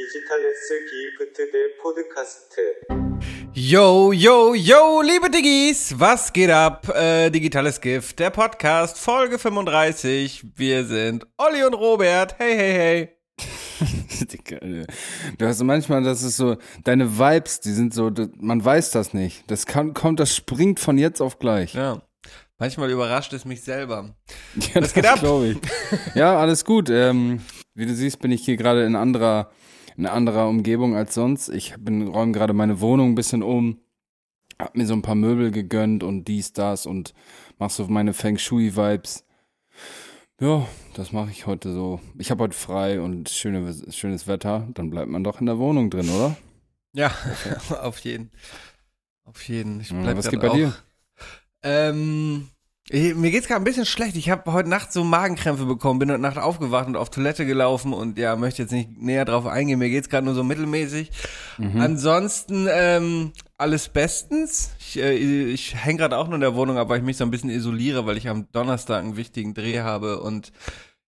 Digitales Gift der Podcast. Yo, yo, yo, liebe Diggis, was geht ab? Äh, Digitales Gift, der Podcast, Folge 35. Wir sind Olli und Robert. Hey, hey, hey. Du hast manchmal, das ist so, deine Vibes, die sind so, man weiß das nicht. Das kann, kommt, das springt von jetzt auf gleich. Ja. Manchmal überrascht es mich selber. Ja, das geht ab? ich. Ja, alles gut. Ähm, wie du siehst, bin ich hier gerade in anderer, in anderer Umgebung als sonst. Ich bin räume gerade meine Wohnung ein bisschen um, hab mir so ein paar Möbel gegönnt und dies, das und mach so meine Feng Shui Vibes. Ja, das mache ich heute so. Ich habe heute frei und schöne, schönes Wetter. Dann bleibt man doch in der Wohnung drin, oder? Ja, auf jeden. Auf jeden. Ich bleib ja, was geht bei auch, dir? Ähm, ich, mir geht's gerade ein bisschen schlecht. Ich habe heute Nacht so Magenkrämpfe bekommen, bin heute Nacht aufgewacht und auf Toilette gelaufen und ja, möchte jetzt nicht näher drauf eingehen. Mir geht's gerade nur so mittelmäßig. Mhm. Ansonsten ähm, alles bestens. Ich, äh, ich hänge gerade auch nur in der Wohnung, aber ich mich so ein bisschen isoliere, weil ich am Donnerstag einen wichtigen Dreh habe und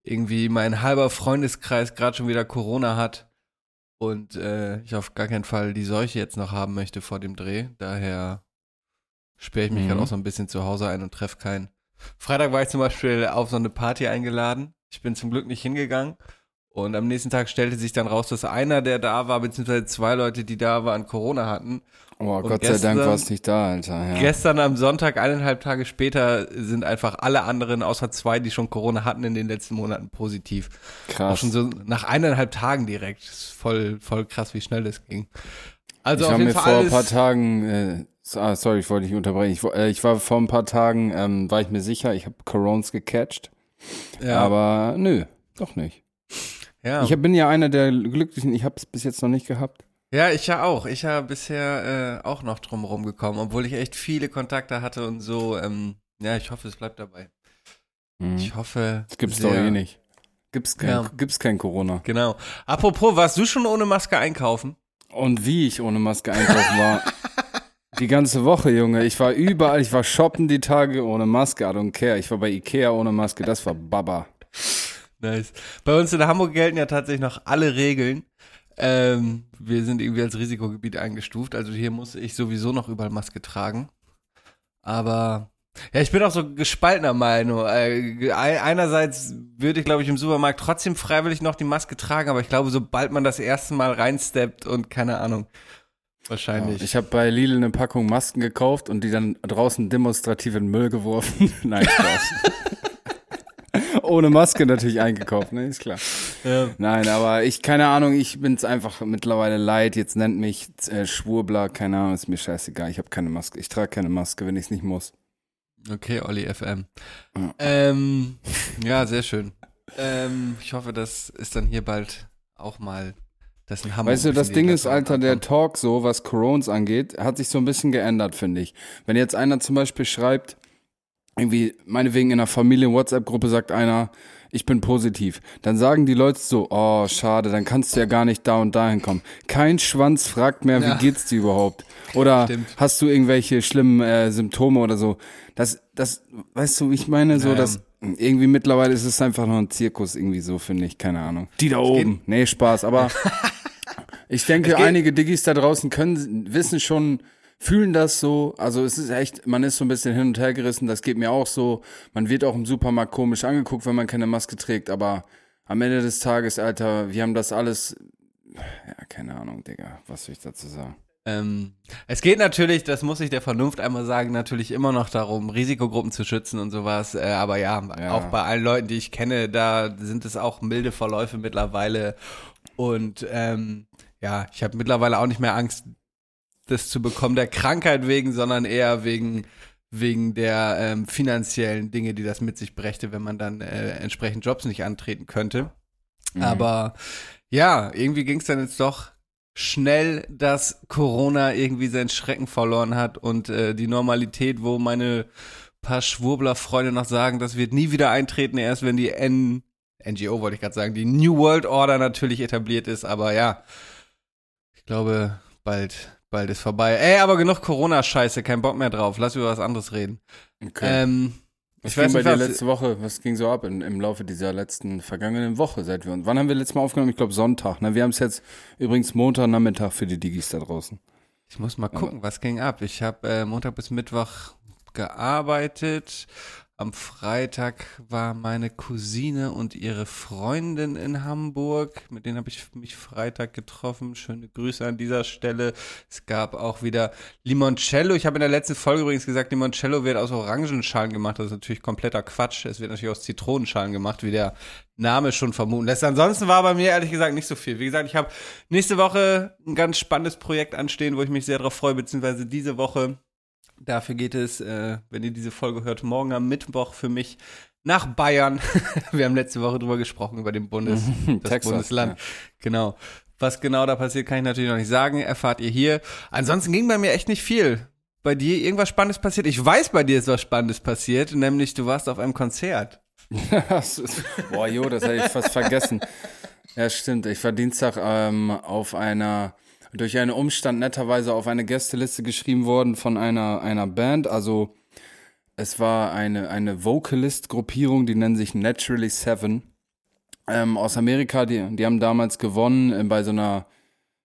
irgendwie mein halber Freundeskreis gerade schon wieder Corona hat und äh, ich auf gar keinen Fall die Seuche jetzt noch haben möchte vor dem Dreh. Daher sperre ich mich mhm. gerade auch so ein bisschen zu Hause ein und treffe keinen. Freitag war ich zum Beispiel auf so eine Party eingeladen. Ich bin zum Glück nicht hingegangen. Und am nächsten Tag stellte sich dann raus, dass einer, der da war, beziehungsweise zwei Leute, die da waren, Corona hatten. Oh, Gott gestern, sei Dank warst nicht da, Alter. Ja. Gestern am Sonntag, eineinhalb Tage später, sind einfach alle anderen, außer zwei, die schon Corona hatten, in den letzten Monaten positiv. Krass. Auch schon so nach eineinhalb Tagen direkt. Das ist voll, voll krass, wie schnell das ging. Also ich habe mir vor ein paar Tagen äh, Ah, sorry, ich wollte dich unterbrechen. Ich, äh, ich, war vor ein paar Tagen, ähm, war ich mir sicher, ich habe Corons gecatcht. Ja. Aber nö, doch nicht. Ja. Ich bin ja einer der Glücklichen, ich habe es bis jetzt noch nicht gehabt. Ja, ich ja auch. Ich habe bisher äh, auch noch drumherum gekommen, obwohl ich echt viele Kontakte hatte und so. Ähm, ja, ich hoffe, es bleibt dabei. Mhm. Ich hoffe. Das gibt's sehr. doch eh nicht. Gibt's kein, ja. gibt's kein Corona. Genau. Apropos, warst du schon ohne Maske einkaufen? Und wie ich ohne Maske einkaufen war. Die ganze Woche, Junge. Ich war überall. Ich war shoppen die Tage ohne Maske. I don't care. Ich war bei Ikea ohne Maske. Das war Baba. Nice. Bei uns in Hamburg gelten ja tatsächlich noch alle Regeln. Ähm, wir sind irgendwie als Risikogebiet eingestuft. Also hier muss ich sowieso noch überall Maske tragen. Aber ja, ich bin auch so gespaltener Meinung. Äh, einerseits würde ich, glaube ich, im Supermarkt trotzdem freiwillig noch die Maske tragen, aber ich glaube, sobald man das erste Mal reinsteppt und keine Ahnung, Wahrscheinlich. Ja, ich habe bei Lidl eine Packung Masken gekauft und die dann draußen demonstrativ in den Müll geworfen. Nein, Spaß. Ohne Maske natürlich eingekauft, ne, ist klar. Ja. Nein, aber ich, keine Ahnung, ich bin's einfach mittlerweile leid. Jetzt nennt mich äh, Schwurbler, keine Ahnung, ist mir scheißegal. Ich habe keine Maske. Ich trage keine Maske, wenn ich es nicht muss. Okay, Olli FM. Ja, ähm, ja sehr schön. Ähm, ich hoffe, das ist dann hier bald auch mal das ist Hammer. Weißt du, das Ding ist, Alter, der Talk so, was Corones angeht, hat sich so ein bisschen geändert, finde ich. Wenn jetzt einer zum Beispiel schreibt, irgendwie, meinetwegen in einer Familien-WhatsApp-Gruppe sagt einer, ich bin positiv. Dann sagen die Leute so, oh, schade, dann kannst du ja gar nicht da und dahin kommen. Kein Schwanz fragt mehr, ja. wie geht's dir überhaupt? Oder Stimmt. hast du irgendwelche schlimmen äh, Symptome oder so? Das, das, weißt du, ich meine so, ja, dass irgendwie mittlerweile ist es einfach nur ein Zirkus irgendwie so, finde ich, keine Ahnung. Die da oben. Nee, Spaß, aber Ich denke, einige Diggis da draußen können, wissen schon, fühlen das so. Also es ist echt, man ist so ein bisschen hin und her gerissen. Das geht mir auch so. Man wird auch im Supermarkt komisch angeguckt, wenn man keine Maske trägt. Aber am Ende des Tages, Alter, wir haben das alles. Ja, keine Ahnung, Digga. Was soll ich dazu sagen? Ähm, es geht natürlich, das muss ich der Vernunft einmal sagen, natürlich immer noch darum, Risikogruppen zu schützen und sowas. Äh, aber ja, ja, auch bei allen Leuten, die ich kenne, da sind es auch milde Verläufe mittlerweile. Und ähm, ja, ich habe mittlerweile auch nicht mehr Angst, das zu bekommen der Krankheit wegen, sondern eher wegen wegen der ähm, finanziellen Dinge, die das mit sich brächte, wenn man dann äh, entsprechend Jobs nicht antreten könnte. Mhm. Aber ja, irgendwie ging es dann jetzt doch schnell, dass Corona irgendwie seinen Schrecken verloren hat und äh, die Normalität, wo meine paar Schwurbler-Freunde noch sagen, das wird nie wieder eintreten, erst wenn die N NGO wollte ich gerade sagen, die New World Order natürlich etabliert ist, aber ja, ich glaube, bald, bald ist vorbei. Ey, aber genug Corona-Scheiße, kein Bock mehr drauf. Lass über was anderes reden. Okay. Ähm, Was ich ging bei dir letzte Woche, was ging so ab in, im Laufe dieser letzten vergangenen Woche, seit wir uns, wann haben wir letztes Mal aufgenommen? Ich glaube Sonntag, ne? Wir haben es jetzt übrigens Montagnachmittag für die Digis da draußen. Ich muss mal gucken, was ging ab. Ich habe äh, Montag bis Mittwoch gearbeitet, am Freitag war meine Cousine und ihre Freundin in Hamburg. Mit denen habe ich mich Freitag getroffen. Schöne Grüße an dieser Stelle. Es gab auch wieder Limoncello. Ich habe in der letzten Folge übrigens gesagt, Limoncello wird aus Orangenschalen gemacht. Das ist natürlich kompletter Quatsch. Es wird natürlich aus Zitronenschalen gemacht, wie der Name schon vermuten lässt. Ansonsten war bei mir ehrlich gesagt nicht so viel. Wie gesagt, ich habe nächste Woche ein ganz spannendes Projekt anstehen, wo ich mich sehr darauf freue, beziehungsweise diese Woche Dafür geht es, äh, wenn ihr diese Folge hört, morgen am Mittwoch für mich nach Bayern. Wir haben letzte Woche drüber gesprochen, über den Bundes, das Texas, Bundesland. Ja. Genau. Was genau da passiert, kann ich natürlich noch nicht sagen. Erfahrt ihr hier. Ansonsten ging bei mir echt nicht viel. Bei dir irgendwas Spannendes passiert? Ich weiß, bei dir ist was Spannendes passiert, nämlich du warst auf einem Konzert. Boah, jo, das habe ich fast vergessen. Ja, stimmt. Ich war Dienstag ähm, auf einer durch einen Umstand netterweise auf eine Gästeliste geschrieben worden von einer, einer Band. Also es war eine, eine Vocalist-Gruppierung, die nennen sich Naturally Seven. Ähm, aus Amerika, die, die haben damals gewonnen äh, bei so einer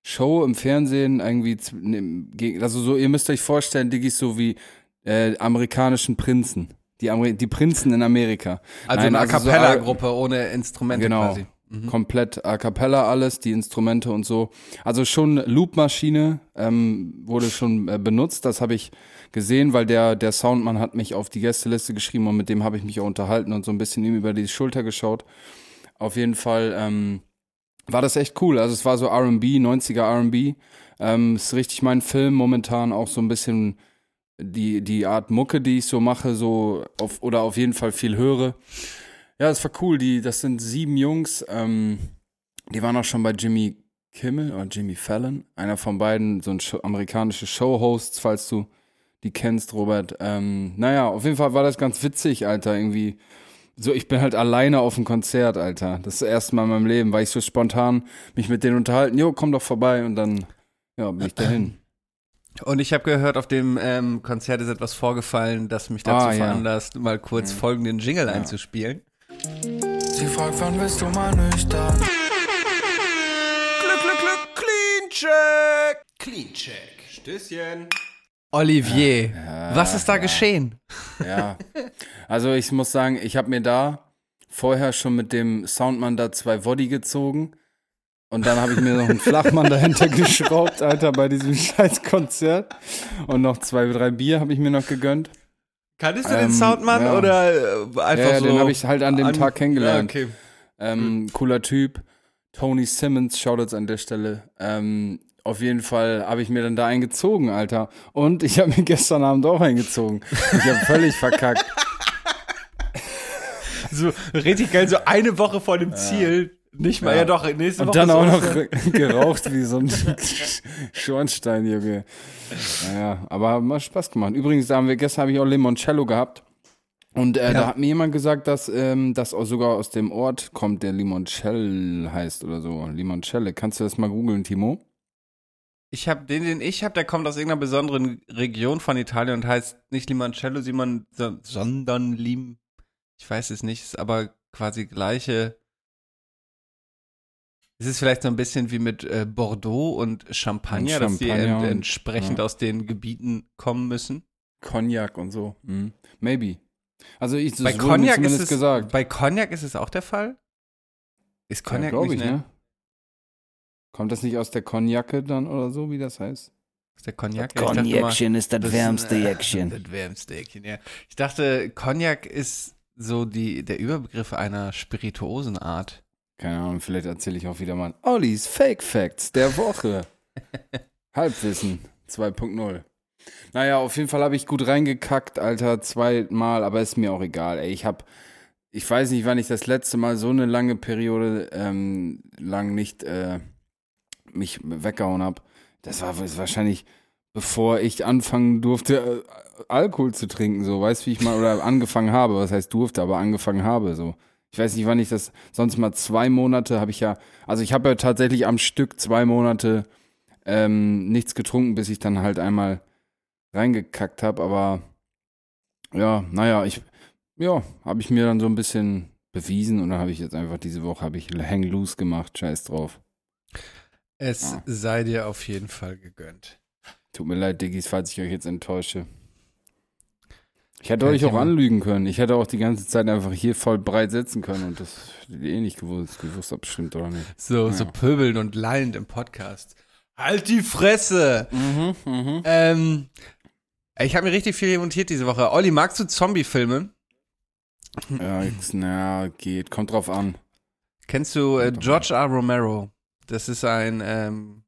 Show im Fernsehen, irgendwie, ne, also so, ihr müsst euch vorstellen, Diggis so wie äh, amerikanischen Prinzen. Die, Ameri die Prinzen in Amerika. Also Nein, eine A Cappella-Gruppe so, ohne Instrumente genau. quasi. Mhm. Komplett a cappella alles, die Instrumente und so. Also schon Loopmaschine ähm, wurde schon äh, benutzt, das habe ich gesehen, weil der, der Soundmann hat mich auf die Gästeliste geschrieben und mit dem habe ich mich auch unterhalten und so ein bisschen ihm über die Schulter geschaut. Auf jeden Fall ähm, war das echt cool. Also es war so RB, 90er RB. Ähm, ist richtig mein Film momentan auch so ein bisschen die, die Art Mucke, die ich so mache, so auf, oder auf jeden Fall viel höre. Ja, das war cool. Die, das sind sieben Jungs. Ähm, die waren auch schon bei Jimmy Kimmel oder Jimmy Fallon. Einer von beiden, so ein Show, amerikanische Showhosts, falls du die kennst, Robert. Ähm, naja, auf jeden Fall war das ganz witzig, Alter. Irgendwie. So, ich bin halt alleine auf dem Konzert, Alter. Das ist das erste Mal in meinem Leben, weil ich so spontan mich mit denen unterhalten. Jo, komm doch vorbei und dann, ja, bin ich dahin. Und ich habe gehört, auf dem ähm, Konzert ist etwas vorgefallen, das mich dazu ah, ja. veranlasst, mal kurz mhm. folgenden Jingle ja. einzuspielen. Sie fragt, wann bist du mal nüchtern? Glück, Glück, Glück, Clean Check. Clean Check. Stößchen. Olivier, ja, was ist da ja. geschehen? Ja, also ich muss sagen, ich habe mir da vorher schon mit dem Soundmann da zwei Woddy gezogen und dann habe ich mir noch einen Flachmann dahinter geschraubt, Alter, bei diesem scheiß Konzert und noch zwei, drei Bier habe ich mir noch gegönnt. Kanntest du ähm, den Soundmann ja. oder äh, einfach ja, ja, so? den habe ich halt an dem an, Tag kennengelernt. Ja, okay. Ähm, cooler Typ. Tony Simmons, Shoutouts an der Stelle. Ähm, auf jeden Fall habe ich mir dann da eingezogen, Alter. Und ich habe mir gestern Abend auch eingezogen. Ich habe völlig verkackt. So richtig geil, so eine Woche vor dem Ziel nicht mal, ja, ja doch, nächste Woche. Und dann auch noch geraucht wie so ein Schornstein, Junge. Naja, aber hat mal Spaß gemacht. Übrigens, da haben wir, gestern habe ich auch Limoncello gehabt. Und äh, ja. da hat mir jemand gesagt, dass ähm, das auch sogar aus dem Ort kommt, der Limoncello heißt oder so. Limoncello. Kannst du das mal googeln, Timo? Ich habe den, den ich habe, der kommt aus irgendeiner besonderen Region von Italien und heißt nicht Limoncello, sondern Lim. Ich weiß es nicht, ist aber quasi gleiche es ist vielleicht so ein bisschen wie mit äh, Bordeaux und Champagner, und dass die ent entsprechend ja. aus den Gebieten kommen müssen. Cognac und so. Mhm. Maybe. Also ich bei Cognac ist es, gesagt. Bei Cognac ist es auch der Fall? Ist Cognac ja, nicht, ich, ne? ne? Kommt das nicht aus der Cognacke dann oder so, wie das heißt? Aus der Cognac? Cognac-Action ist das, wärmste Action. Das wärmste Action, ja. Ich dachte, Cognac ist so die, der Überbegriff einer Spirituosenart. Keine Ahnung, vielleicht erzähle ich auch wieder mal Ollis Fake Facts der Woche. Halbwissen 2.0. Naja, auf jeden Fall habe ich gut reingekackt, Alter, zweimal, aber ist mir auch egal. Ey, ich habe, ich weiß nicht, wann ich das letzte Mal so eine lange Periode ähm, lang nicht äh, mich weggehauen habe. Das war wahrscheinlich, bevor ich anfangen durfte, äh, Alkohol zu trinken, so, weißt du, wie ich mal, oder angefangen habe, was heißt durfte, aber angefangen habe, so. Ich weiß nicht, wann ich das, sonst mal zwei Monate habe ich ja, also ich habe ja tatsächlich am Stück zwei Monate ähm, nichts getrunken, bis ich dann halt einmal reingekackt habe, aber ja, naja, ich, ja, habe ich mir dann so ein bisschen bewiesen und dann habe ich jetzt einfach diese Woche habe ich Hang Loose gemacht, scheiß drauf. Es ah. sei dir auf jeden Fall gegönnt. Tut mir leid, Diggis, falls ich euch jetzt enttäusche. Ich hätte euch auch anlügen können. Ich hätte auch die ganze Zeit einfach hier voll breit sitzen können und das eh nicht gewusst, gewusst habt, bestimmt oder nicht. So, ja. so pöbelnd und lallend im Podcast. Halt die Fresse! Mhm, mh. ähm, ich habe mir richtig viel montiert diese Woche. Olli, magst du Zombie-Filme? Ja, na, geht. Kommt drauf an. Kennst du äh, George R. Romero? Das ist ein, ähm,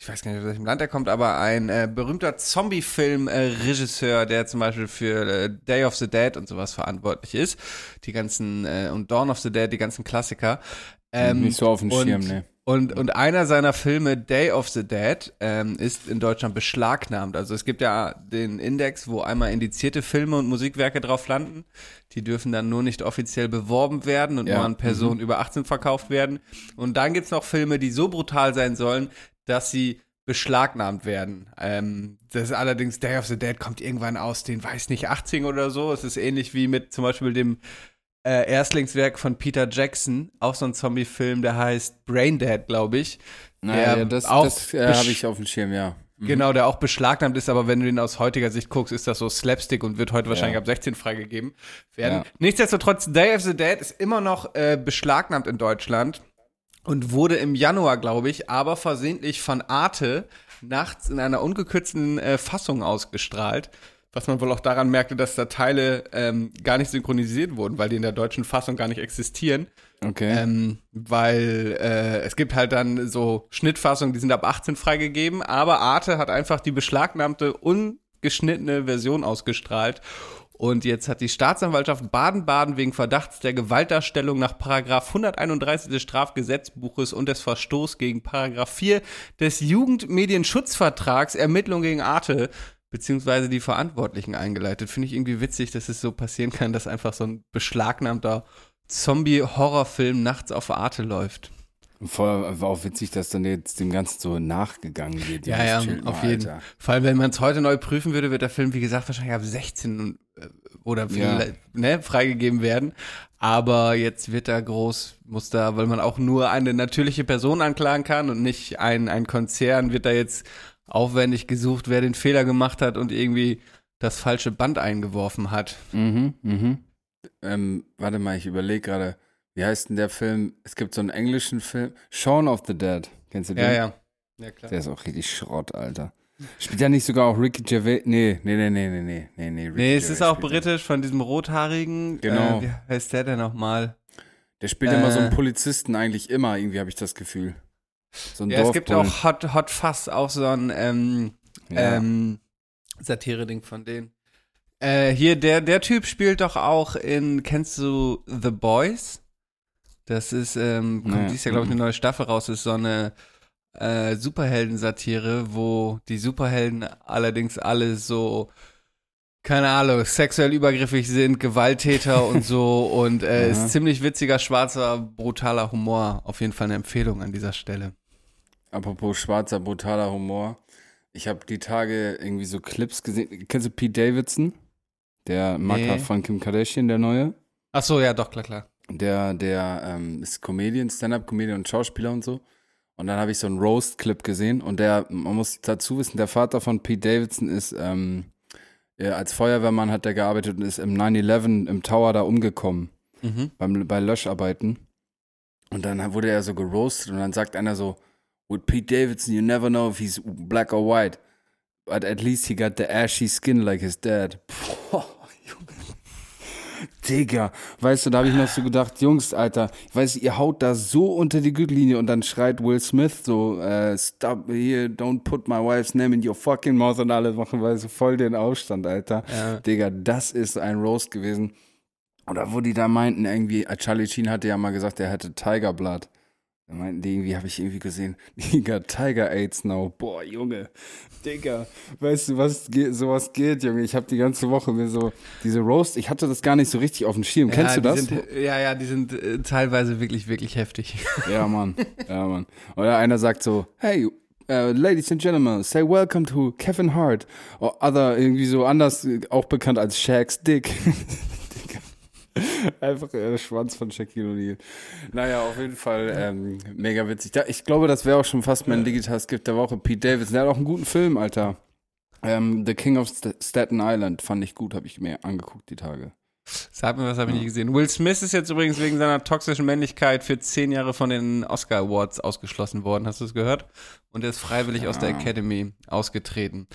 ich weiß gar nicht, aus welchem Land er kommt, aber ein äh, berühmter Zombie-Film-Regisseur, der zum Beispiel für äh, Day of the Dead und sowas verantwortlich ist. Die ganzen, äh, und Dawn of the Dead, die ganzen Klassiker. Ähm, Nicht so auf dem Schirm, ne. Und, und einer seiner Filme, Day of the Dead, ähm, ist in Deutschland beschlagnahmt. Also es gibt ja den Index, wo einmal indizierte Filme und Musikwerke drauf landen. Die dürfen dann nur nicht offiziell beworben werden und ja. nur an Personen mhm. über 18 verkauft werden. Und dann gibt's noch Filme, die so brutal sein sollen, dass sie beschlagnahmt werden. Ähm, das ist allerdings Day of the Dead kommt irgendwann aus den, weiß nicht, 80 oder so. Es ist ähnlich wie mit zum Beispiel dem äh, Erstlingswerk von Peter Jackson, auch so ein Zombie-Film, der heißt Braindead, glaube ich. Naja, ja, das, das äh, habe ich auf dem Schirm, ja. Mhm. Genau, der auch beschlagnahmt ist, aber wenn du ihn aus heutiger Sicht guckst, ist das so Slapstick und wird heute ja. wahrscheinlich ab 16 freigegeben werden. Ja. Nichtsdestotrotz, Day of the Dead ist immer noch äh, beschlagnahmt in Deutschland und wurde im Januar, glaube ich, aber versehentlich von Arte nachts in einer ungekürzten äh, Fassung ausgestrahlt was man wohl auch daran merkte, dass da Teile ähm, gar nicht synchronisiert wurden, weil die in der deutschen Fassung gar nicht existieren. Okay. Ähm, weil äh, es gibt halt dann so Schnittfassungen, die sind ab 18 freigegeben, aber Arte hat einfach die beschlagnahmte, ungeschnittene Version ausgestrahlt. Und jetzt hat die Staatsanwaltschaft Baden-Baden wegen Verdachts der Gewaltdarstellung nach Paragraph 131 des Strafgesetzbuches und des Verstoß gegen Paragraph 4 des Jugendmedienschutzvertrags Ermittlungen gegen Arte beziehungsweise die Verantwortlichen eingeleitet. Finde ich irgendwie witzig, dass es so passieren kann, dass einfach so ein beschlagnahmter Zombie-Horrorfilm nachts auf Arte läuft. Voll, war auch witzig, dass dann jetzt dem Ganzen so nachgegangen wird. Ja, ja, auf jeden Fall. Wenn man es heute neu prüfen würde, wird der Film, wie gesagt, wahrscheinlich ab 16 äh, oder ja. ne, freigegeben werden. Aber jetzt wird da groß, muss da, weil man auch nur eine natürliche Person anklagen kann und nicht ein, ein Konzern, wird da jetzt aufwendig gesucht, wer den Fehler gemacht hat und irgendwie das falsche Band eingeworfen hat. Mhm, mhm. Ähm, warte mal, ich überlege gerade, wie heißt denn der Film? Es gibt so einen englischen Film, Shaun of the Dead. Kennst du den? Ja, ja. Ja, klar. Der ist auch richtig Schrott, Alter. Spielt ja nicht sogar auch Ricky Gervais? Nee, nee, nee, nee, nee, nee, nee. Nee, nee es ist auch britisch von diesem rothaarigen. Genau. Äh, wie heißt der denn nochmal? Der spielt äh, immer so einen Polizisten eigentlich immer, irgendwie habe ich das Gefühl. So ein ja, es gibt auch Hot, Hot Fuss, auch so ein ähm, ja. ähm, Satire-Ding von denen. Äh, hier, der, der Typ spielt doch auch in, kennst du The Boys? Das ist, ähm, kommt ja. dieses Jahr, glaube ich, eine neue Staffel raus, ist so eine äh, Superhelden-Satire, wo die Superhelden allerdings alle so, keine Ahnung, sexuell übergriffig sind, Gewalttäter und so und äh, ja. ist ziemlich witziger, schwarzer, brutaler Humor. Auf jeden Fall eine Empfehlung an dieser Stelle. Apropos schwarzer, brutaler Humor. Ich habe die Tage irgendwie so Clips gesehen. Kennst du Pete Davidson? Der Macker nee. von Kim Kardashian, der neue? Ach so, ja, doch, klar, klar. Der, der ähm, ist Comedian, Stand-Up-Comedian und Schauspieler und so. Und dann habe ich so einen Roast-Clip gesehen und der, man muss dazu wissen, der Vater von Pete Davidson ist, ähm, als Feuerwehrmann hat er gearbeitet und ist im 9-11 im Tower da umgekommen. Mhm. Beim, bei Löscharbeiten. Und dann wurde er so geroastet und dann sagt einer so, with Pete Davidson, you never know if he's black or white. But at least he got the ashy skin like his dad. Junge. Digga, weißt du, da habe ich noch so gedacht, Jungs, Alter, ich weiß, ihr haut da so unter die Gürtellinie und dann schreit Will Smith so, äh, stop here, don't put my wife's name in your fucking mouth und alle machen, weil so voll den Aufstand, Alter. Ja. Digga, das ist ein Roast gewesen. Oder wo die da meinten, irgendwie, Charlie Sheen hatte ja mal gesagt, er hätte Tiger Blood. Da meinten die irgendwie, habe ich irgendwie gesehen, Digga, Tiger AIDS now. Boah, Junge, Digga, weißt du, was geht, sowas geht, Junge? Ich habe die ganze Woche mir so diese Roast, ich hatte das gar nicht so richtig auf dem Schirm. Ja, Kennst du das? Sind, ja, ja, die sind äh, teilweise wirklich, wirklich heftig. Ja, Mann, ja, Mann. Oder einer sagt so, hey, Uh, ladies and gentlemen, say welcome to Kevin Hart. Or other, irgendwie so anders, auch bekannt als Shaq's Dick. Einfach der Schwanz von Shaquille O'Neal. Naja, auf jeden Fall ähm, mega witzig. Da, ich glaube, das wäre auch schon fast mein Digital Gift der Woche. Pete Davidson, der hat auch einen guten Film, Alter. Ähm, The King of St Staten Island fand ich gut, habe ich mir angeguckt die Tage. Sag mir, was habe ich nicht gesehen. Will Smith ist jetzt übrigens wegen seiner toxischen Männlichkeit für zehn Jahre von den Oscar Awards ausgeschlossen worden. Hast du es gehört? Und er ist freiwillig ja. aus der Academy ausgetreten.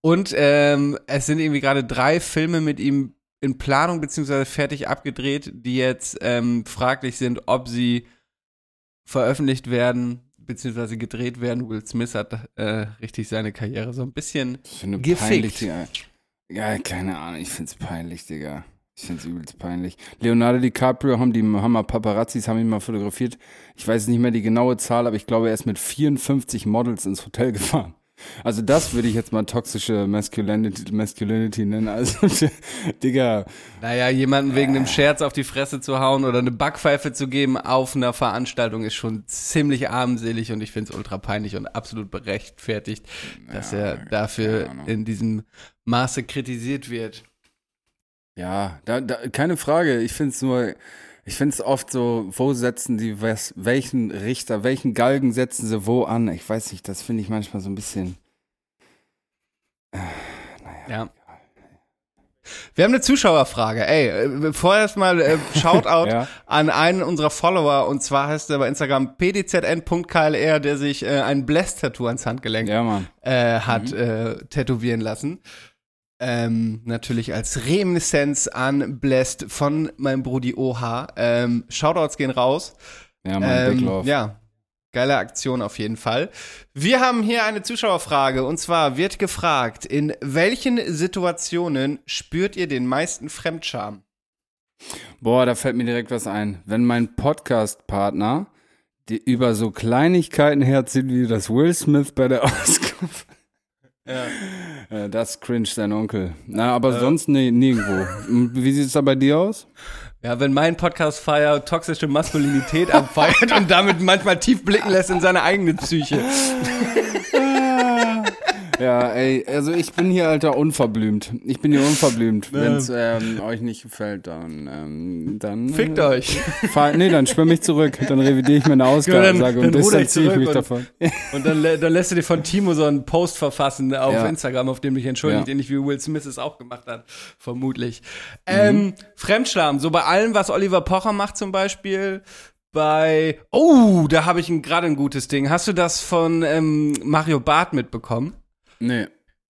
Und ähm, es sind irgendwie gerade drei Filme mit ihm in Planung beziehungsweise fertig abgedreht, die jetzt ähm, fraglich sind, ob sie veröffentlicht werden beziehungsweise gedreht werden. Will Smith hat äh, richtig seine Karriere so ein bisschen gefickt. ja, keine Ahnung, ich find's peinlich, Digga. Ich finde es übelst peinlich. Leonardo DiCaprio haben die Hammer Paparazzis haben ihn mal fotografiert. Ich weiß nicht mehr die genaue Zahl, aber ich glaube, er ist mit 54 Models ins Hotel gefahren. Also das würde ich jetzt mal toxische Masculinity, Masculinity nennen. Also, Digga. Naja, jemanden wegen einem Scherz auf die Fresse zu hauen oder eine Backpfeife zu geben auf einer Veranstaltung ist schon ziemlich armselig und ich finde es ultra peinlich und absolut berechtfertigt, dass ja, er dafür in diesem Maße kritisiert wird. Ja, da, da, keine Frage. Ich finde es nur, ich finde es oft so, wo setzen die was, welchen Richter, welchen Galgen setzen sie wo an? Ich weiß nicht, das finde ich manchmal so ein bisschen. Äh, naja. Ja. Wir haben eine Zuschauerfrage. Ey, äh, vorerst mal äh, Shoutout ja. an einen unserer Follower und zwar heißt er bei Instagram pdzn.klr, der sich äh, ein Bless-Tattoo ans Handgelenk ja, äh, hat mhm. äh, tätowieren lassen ähm, natürlich als Reminiszenz an Blessed von meinem Brudi OH. Ähm, Shoutouts gehen raus. Ja, Mann, ähm, Love. Ja, geile Aktion auf jeden Fall. Wir haben hier eine Zuschauerfrage und zwar wird gefragt, in welchen Situationen spürt ihr den meisten Fremdscham? Boah, da fällt mir direkt was ein. Wenn mein Podcast-Partner über so Kleinigkeiten herzieht, wie das Will Smith bei der Auskunft ja. Äh, das cringe dein Onkel. Na, aber ja. sonst nee, nirgendwo. Wie sieht es da bei dir aus? Ja, wenn mein Podcast Feier toxische Maskulinität abfeiert und damit manchmal tief blicken lässt in seine eigene Psyche. Ja, ey, also ich bin hier, Alter, unverblümt. Ich bin hier unverblümt. Wenn es ähm, euch nicht gefällt, dann, ähm, dann. Fickt äh, euch. Fahr, nee, dann schwimme ich zurück. Dann revidiere ich meine Ausgangssage ja, und distanziere ich mich und, davon. Und dann, dann lässt du dir von Timo so einen Post verfassen auf ja. Instagram, auf dem dich entschuldigt, ja. ähnlich wie Will Smith es auch gemacht hat, vermutlich. Ähm, mhm. Fremdscham, so bei allem, was Oliver Pocher macht zum Beispiel, bei, oh, da habe ich gerade ein gutes Ding. Hast du das von ähm, Mario Barth mitbekommen? Nee.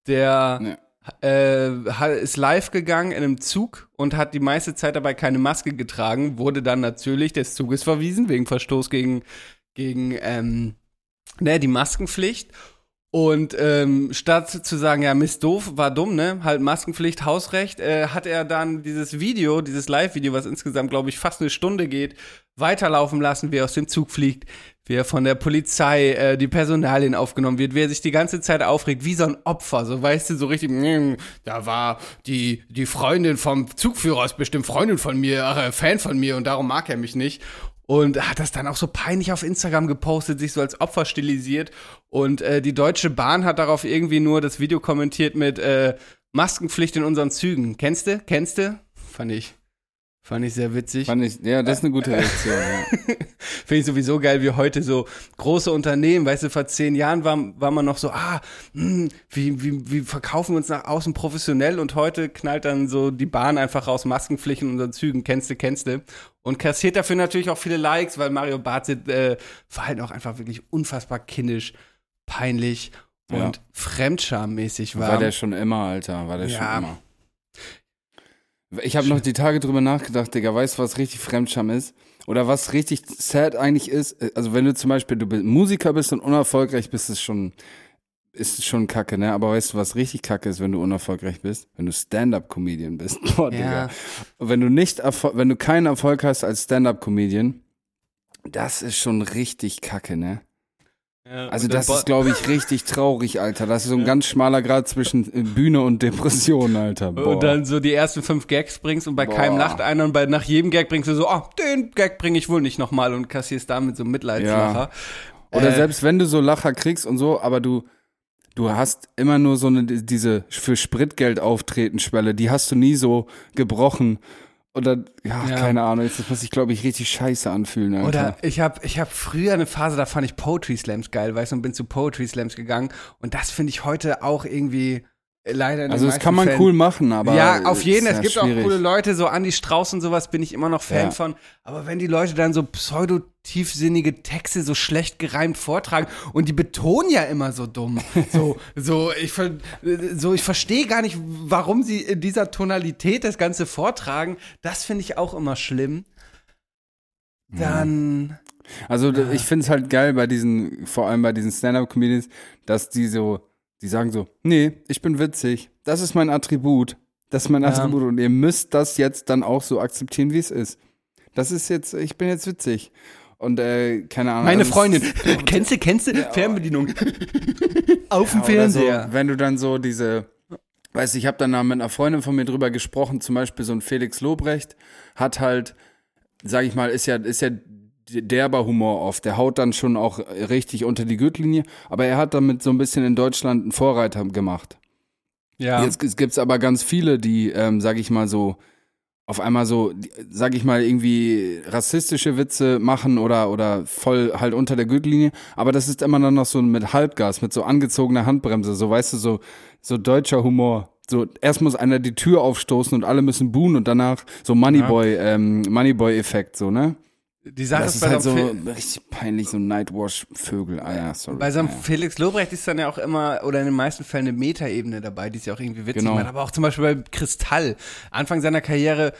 Der nee. Äh, ist live gegangen in einem Zug und hat die meiste Zeit dabei keine Maske getragen, wurde dann natürlich des Zuges verwiesen wegen Verstoß gegen, gegen ähm, ne, die Maskenpflicht. Und ähm, statt zu sagen, ja, Mist doof, war dumm, ne? Halt Maskenpflicht, Hausrecht, äh, hat er dann dieses Video, dieses Live-Video, was insgesamt, glaube ich, fast eine Stunde geht, weiterlaufen lassen, wie er aus dem Zug fliegt, wie er von der Polizei äh, die Personalien aufgenommen wird, wie er sich die ganze Zeit aufregt, wie so ein Opfer, so weißt du, so richtig, mh, da war die, die Freundin vom Zugführer ist bestimmt Freundin von mir, ach, Fan von mir und darum mag er mich nicht und hat das dann auch so peinlich auf Instagram gepostet, sich so als Opfer stilisiert. Und äh, die Deutsche Bahn hat darauf irgendwie nur das Video kommentiert mit äh, Maskenpflicht in unseren Zügen. Kennst du? Kennst du? Fand ich. Fand ich sehr witzig. Fand ich, ja, das ist eine gute Reaktion, ja. Finde ich sowieso geil, wie heute so große Unternehmen, weißt du, vor zehn Jahren war, war man noch so, ah, mh, hm, wie, wie, wie verkaufen wir uns nach außen professionell und heute knallt dann so die Bahn einfach raus, Maskenpflicht in unseren Zügen, kennst du, kennst du. Und kassiert dafür natürlich auch viele Likes, weil Mario Barth äh, war halt auch einfach wirklich unfassbar kindisch, peinlich und ja. fremdschammäßig war. War der schon immer, Alter, war der ja. schon immer. Ich habe noch die Tage drüber nachgedacht, Digga, weißt du, was richtig Fremdscham ist? Oder was richtig sad eigentlich ist? Also wenn du zum Beispiel du Musiker bist und unerfolgreich bist, ist schon, ist schon kacke, ne? Aber weißt du, was richtig kacke ist, wenn du unerfolgreich bist? Wenn du Stand-Up-Comedian bist. Boah, Digga. Ja. wenn du nicht, wenn du keinen Erfolg hast als Stand-Up-Comedian, das ist schon richtig kacke, ne? also das ist, glaube ich, richtig traurig, Alter. Das ist so ein ja. ganz schmaler Grad zwischen äh, Bühne und Depression, Alter. Boah. Und dann so die ersten fünf Gags bringst und bei Boah. keinem lacht einer und bei nach jedem Gag bringst du so, oh, den Gag bringe ich wohl nicht nochmal und kassierst damit so Mitleidslacher. Ja. Oder äh, selbst wenn du so Lacher kriegst und so, aber du, du hast immer nur so eine, diese für Spritgeld auftreten Schwelle, die hast du nie so gebrochen Oder, ja, ja, keine Ahnung, das muss sich, glaube ich, richtig scheiße anfühlen. Alter. Oder ich habe ich hab früher eine Phase, da fand ich Poetry Slams geil, weißt du, und bin zu Poetry Slams gegangen. Und das finde ich heute auch irgendwie leider in Also das kann man Fällen. cool machen, aber ja, auf jeden. Es gibt schwierig. auch coole Leute, so Andy Strauß und sowas bin ich immer noch Fan ja. von. Aber wenn die Leute dann so pseudo tiefsinnige Texte so schlecht gereimt vortragen und die betonen ja immer so dumm. So, so ich so ich verstehe gar nicht, warum sie in dieser Tonalität das Ganze vortragen. Das finde ich auch immer schlimm. Dann also ich finde es halt geil bei diesen, vor allem bei diesen Stand-up-Comedians, dass die so die sagen so, nee, ich bin witzig. Das ist mein Attribut. Das ist mein ja. Attribut. Und ihr müsst das jetzt dann auch so akzeptieren, wie es ist. Das ist jetzt, ich bin jetzt witzig. Und äh, keine Ahnung. Meine Freundin. kennst du, kennst du? Ja, Fernbedienung. Auf dem ja, Fernseher. So, wenn du dann so diese, weißt du, ich habe dann mit einer Freundin von mir drüber gesprochen, zum Beispiel so ein Felix Lobrecht hat halt, sag ich mal, ist ja, ist ja derber Humor oft. Der haut dann schon auch richtig unter die Gürtellinie. Aber er hat damit so ein bisschen in Deutschland einen Vorreiter gemacht. Ja. Jetzt gibt es aber ganz viele, die, ähm, sag ich mal so, auf einmal so, sag ich mal, irgendwie rassistische Witze machen oder, oder voll halt unter der Gürtellinie. Aber das ist immer dann noch so mit Halbgas, mit so angezogener Handbremse. So, weißt du, so, so deutscher Humor. So, erst muss einer die Tür aufstoßen und alle müssen buhen und danach so Moneyboy, ja. ähm, Moneyboy-Effekt, so, ne? Die Sache das ist, ist halt so richtig peinlich, so Nightwash-Vögel. Ah ja, sorry. Bei so einem ja. Felix Lobrecht ist dann ja auch immer, oder in den meisten Fällen eine Metaebene dabei, die ist ja auch irgendwie witzig genau. macht. Aber auch zum Beispiel bei Kristall. Anfang seiner Karriere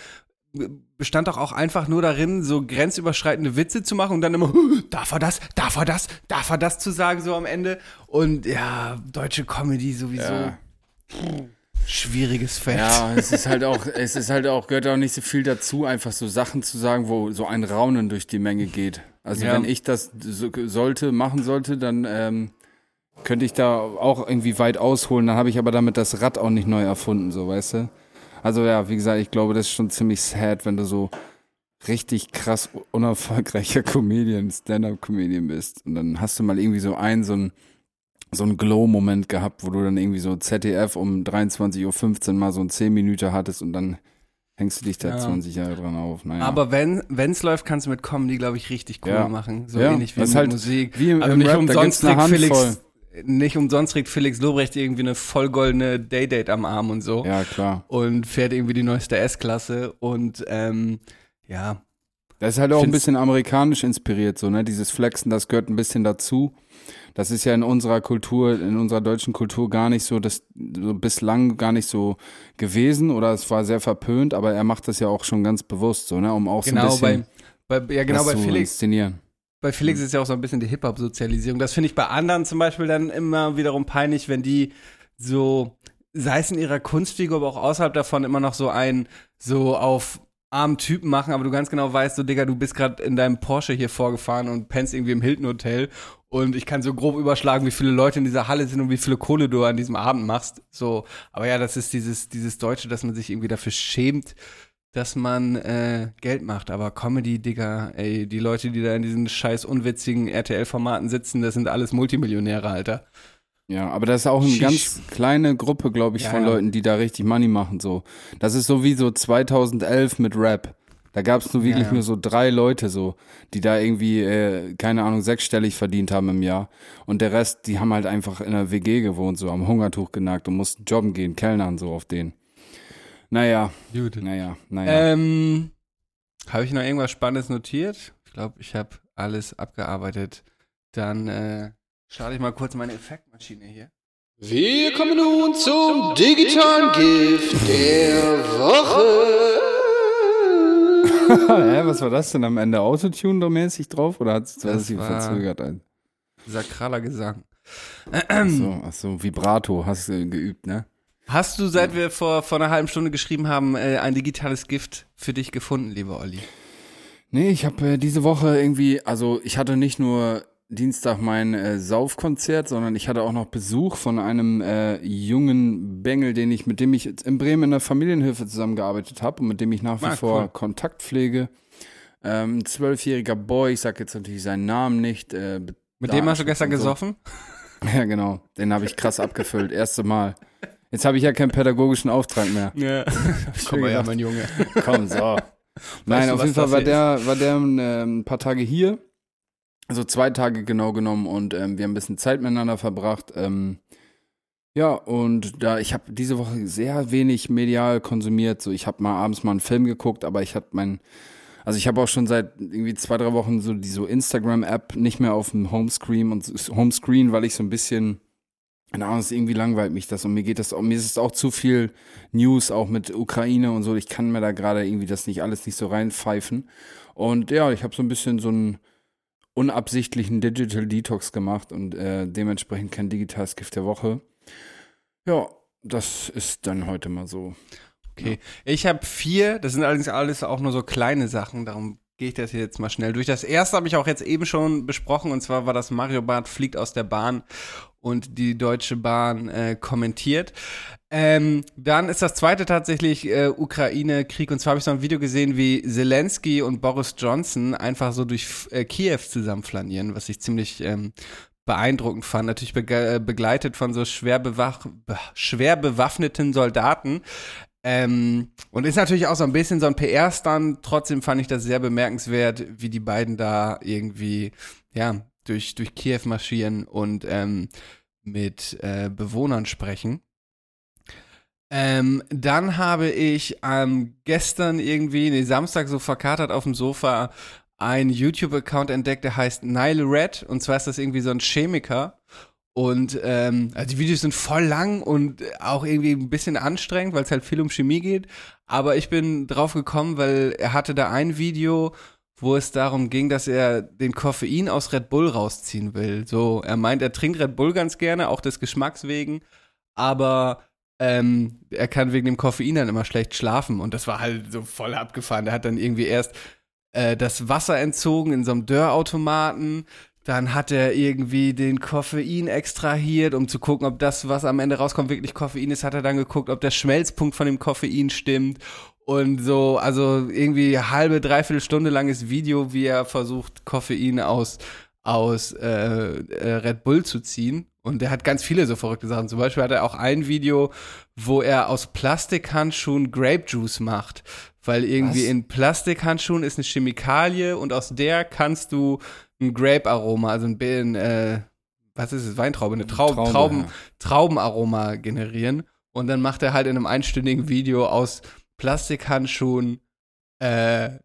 bestand doch auch einfach nur darin, so grenzüberschreitende Witze zu machen und dann immer, darf er das, darf er das, darf er das zu sagen, so am Ende. Und ja, deutsche Comedy sowieso. Ja schwieriges Feld. Ja, es ist halt auch, es ist halt auch, gehört auch nicht so viel dazu, einfach so Sachen zu sagen, wo so ein Raunen durch die Menge geht. Also ja. wenn ich das so, sollte, machen sollte, dann ähm, könnte ich da auch irgendwie weit ausholen. Dann habe ich aber damit das Rad auch nicht neu erfunden, so weißt du. Also ja, wie gesagt, ich glaube, das ist schon ziemlich sad, wenn du so richtig krass unerfolgreicher Comedian, Stand-up-Comedian bist. Und dann hast du mal irgendwie so einen, so ein so einen Glow-Moment gehabt, wo du dann irgendwie so ZDF um 23.15 Uhr mal so ein 10 Minuten hattest und dann hängst du dich da ja. 20 Jahre dran auf. Naja. Aber wenn es läuft, kannst du mit Comedy, glaube ich, richtig cool ja. machen. So ja. ähnlich wie mit halt Musik. Wie im, also im nicht Rap, umsonst trägt Felix, nicht umsonst trägt Felix Lobrecht irgendwie eine vollgoldene Daydate am Arm und so. Ja, klar. Und fährt irgendwie die neueste S-Klasse und ähm, ja. Das ist halt auch ein bisschen amerikanisch inspiriert, so, ne? Dieses Flexen, das gehört ein bisschen dazu. Das ist ja in unserer Kultur, in unserer deutschen Kultur gar nicht so, das so bislang gar nicht so gewesen oder es war sehr verpönt, aber er macht das ja auch schon ganz bewusst so, ne, um auch genau, so ein bisschen bei, bei ja genau bei Felix inszenieren. Bei Felix ist ja auch so ein bisschen die Hip-Hop-Sozialisierung. Das finde ich bei anderen zum Beispiel dann immer wiederum peinlich, wenn die so, sei es in ihrer Kunstfigur, aber auch außerhalb davon immer noch so ein, so auf armen Typen machen, aber du ganz genau weißt, so Digga, du bist gerade in deinem Porsche hier vorgefahren und pennst irgendwie im Hilton Hotel und ich kann so grob überschlagen, wie viele Leute in dieser Halle sind und wie viele Kohle du an diesem Abend machst. So, aber ja, das ist dieses dieses Deutsche, dass man sich irgendwie dafür schämt, dass man äh, Geld macht. Aber Comedy, Digga, ey, die Leute, die da in diesen scheiß unwitzigen RTL-Formaten sitzen, das sind alles Multimillionäre, Alter. Ja, aber das ist auch eine Schisch. ganz kleine Gruppe, glaube ich, ja, von ja. Leuten, die da richtig Money machen. So, das ist so wie so 2011 mit Rap. Da gab es nur wirklich ja, nur so drei Leute so, die da irgendwie, äh, keine Ahnung, sechsstellig verdient haben im Jahr. Und der Rest, die haben halt einfach in einer WG gewohnt, so am Hungertuch genagt und mussten jobben gehen, Kellnern so auf denen. Naja. Gut. Naja, naja. Ähm, habe ich noch irgendwas Spannendes notiert? Ich glaube, ich habe alles abgearbeitet. Dann äh, Starte ich mal kurz meine Effektmaschine hier. Wir kommen nun zum digitalen Gift der Woche. Hä, was war das denn am Ende? Autotune-mäßig drauf oder hat es verzögert ein? Sakraler Gesang. Achso, ach so, Vibrato hast du geübt, ne? Hast du, seit wir vor, vor einer halben Stunde geschrieben haben, äh, ein digitales Gift für dich gefunden, lieber Olli? Nee, ich habe äh, diese Woche irgendwie, also ich hatte nicht nur Dienstag mein äh, Saufkonzert, sondern ich hatte auch noch Besuch von einem äh, jungen Bengel, den ich, mit dem ich in Bremen in der Familienhilfe zusammengearbeitet habe und mit dem ich nach wie ah, vor cool. Kontakt pflege. Ähm, ein zwölfjähriger Boy, ich sag jetzt natürlich seinen Namen nicht. Äh, mit dem hast du gestern so. gesoffen? Ja, genau. Den habe ich krass abgefüllt. Erste Mal. Jetzt habe ich ja keinen pädagogischen Auftrag mehr. Ja. Komm mal ja, mein Junge. Komm, so. Nein, du, auf jeden Fall war der, war der äh, ein paar Tage hier. Also zwei Tage genau genommen und ähm, wir haben ein bisschen Zeit miteinander verbracht. Ähm, ja, und da ich habe diese Woche sehr wenig medial konsumiert. So, ich habe mal abends mal einen Film geguckt, aber ich hatte mein, also ich habe auch schon seit irgendwie zwei drei Wochen so die so Instagram-App nicht mehr auf dem Homescreen und Homescreen, weil ich so ein bisschen keine Ahnung, es irgendwie langweilt mich das und mir geht das, mir ist es auch zu viel News, auch mit Ukraine und so. Ich kann mir da gerade irgendwie das nicht alles nicht so reinpfeifen. Und ja, ich habe so ein bisschen so einen unabsichtlichen Digital Detox gemacht und äh, dementsprechend kein digitales Gift der Woche. Ja, das ist dann heute mal so. Okay. Ja. Ich habe vier, das sind allerdings alles auch nur so kleine Sachen, darum gehe ich das hier jetzt mal schnell durch. Das erste habe ich auch jetzt eben schon besprochen und zwar war das Mario Bart fliegt aus der Bahn und die Deutsche Bahn äh, kommentiert. Ähm, dann ist das zweite tatsächlich äh, Ukraine-Krieg und zwar habe ich so ein Video gesehen, wie Zelensky und Boris Johnson einfach so durch äh, Kiew zusammenflanieren, was ich ziemlich ähm, beeindruckend fand. Natürlich be äh, begleitet von so schwer, schwer bewaffneten Soldaten. Ähm, und ist natürlich auch so ein bisschen so ein PR-Stand. Trotzdem fand ich das sehr bemerkenswert, wie die beiden da irgendwie, ja, durch, durch Kiew marschieren und ähm, mit äh, Bewohnern sprechen. Ähm, dann habe ich ähm, gestern irgendwie, nee, Samstag so verkatert auf dem Sofa einen YouTube-Account entdeckt, der heißt Nile Red. Und zwar ist das irgendwie so ein Chemiker. Und ähm, also die Videos sind voll lang und auch irgendwie ein bisschen anstrengend, weil es halt viel um Chemie geht. Aber ich bin drauf gekommen, weil er hatte da ein Video, wo es darum ging, dass er den Koffein aus Red Bull rausziehen will. So, er meint, er trinkt Red Bull ganz gerne, auch des Geschmacks wegen, aber ähm, er kann wegen dem Koffein dann immer schlecht schlafen und das war halt so voll abgefahren. Der hat dann irgendwie erst äh, das Wasser entzogen in so einem Dörrautomaten, dann hat er irgendwie den Koffein extrahiert, um zu gucken, ob das, was am Ende rauskommt, wirklich Koffein ist. Hat er dann geguckt, ob der Schmelzpunkt von dem Koffein stimmt. Und so, also irgendwie halbe, dreiviertel Stunde langes Video, wie er versucht, Koffein aus, aus äh, äh, Red Bull zu ziehen. Und der hat ganz viele so verrückte Sachen. Zum Beispiel hat er auch ein Video, wo er aus Plastikhandschuhen Grape Juice macht. Weil irgendwie Was? in Plastikhandschuhen ist eine Chemikalie und aus der kannst du ein Grape-Aroma, also ein, äh, was ist es, Weintraube, eine Traub, Traube, Trauben, ja. Traubenaroma generieren. Und dann macht er halt in einem einstündigen Video aus Plastikhandschuhen äh,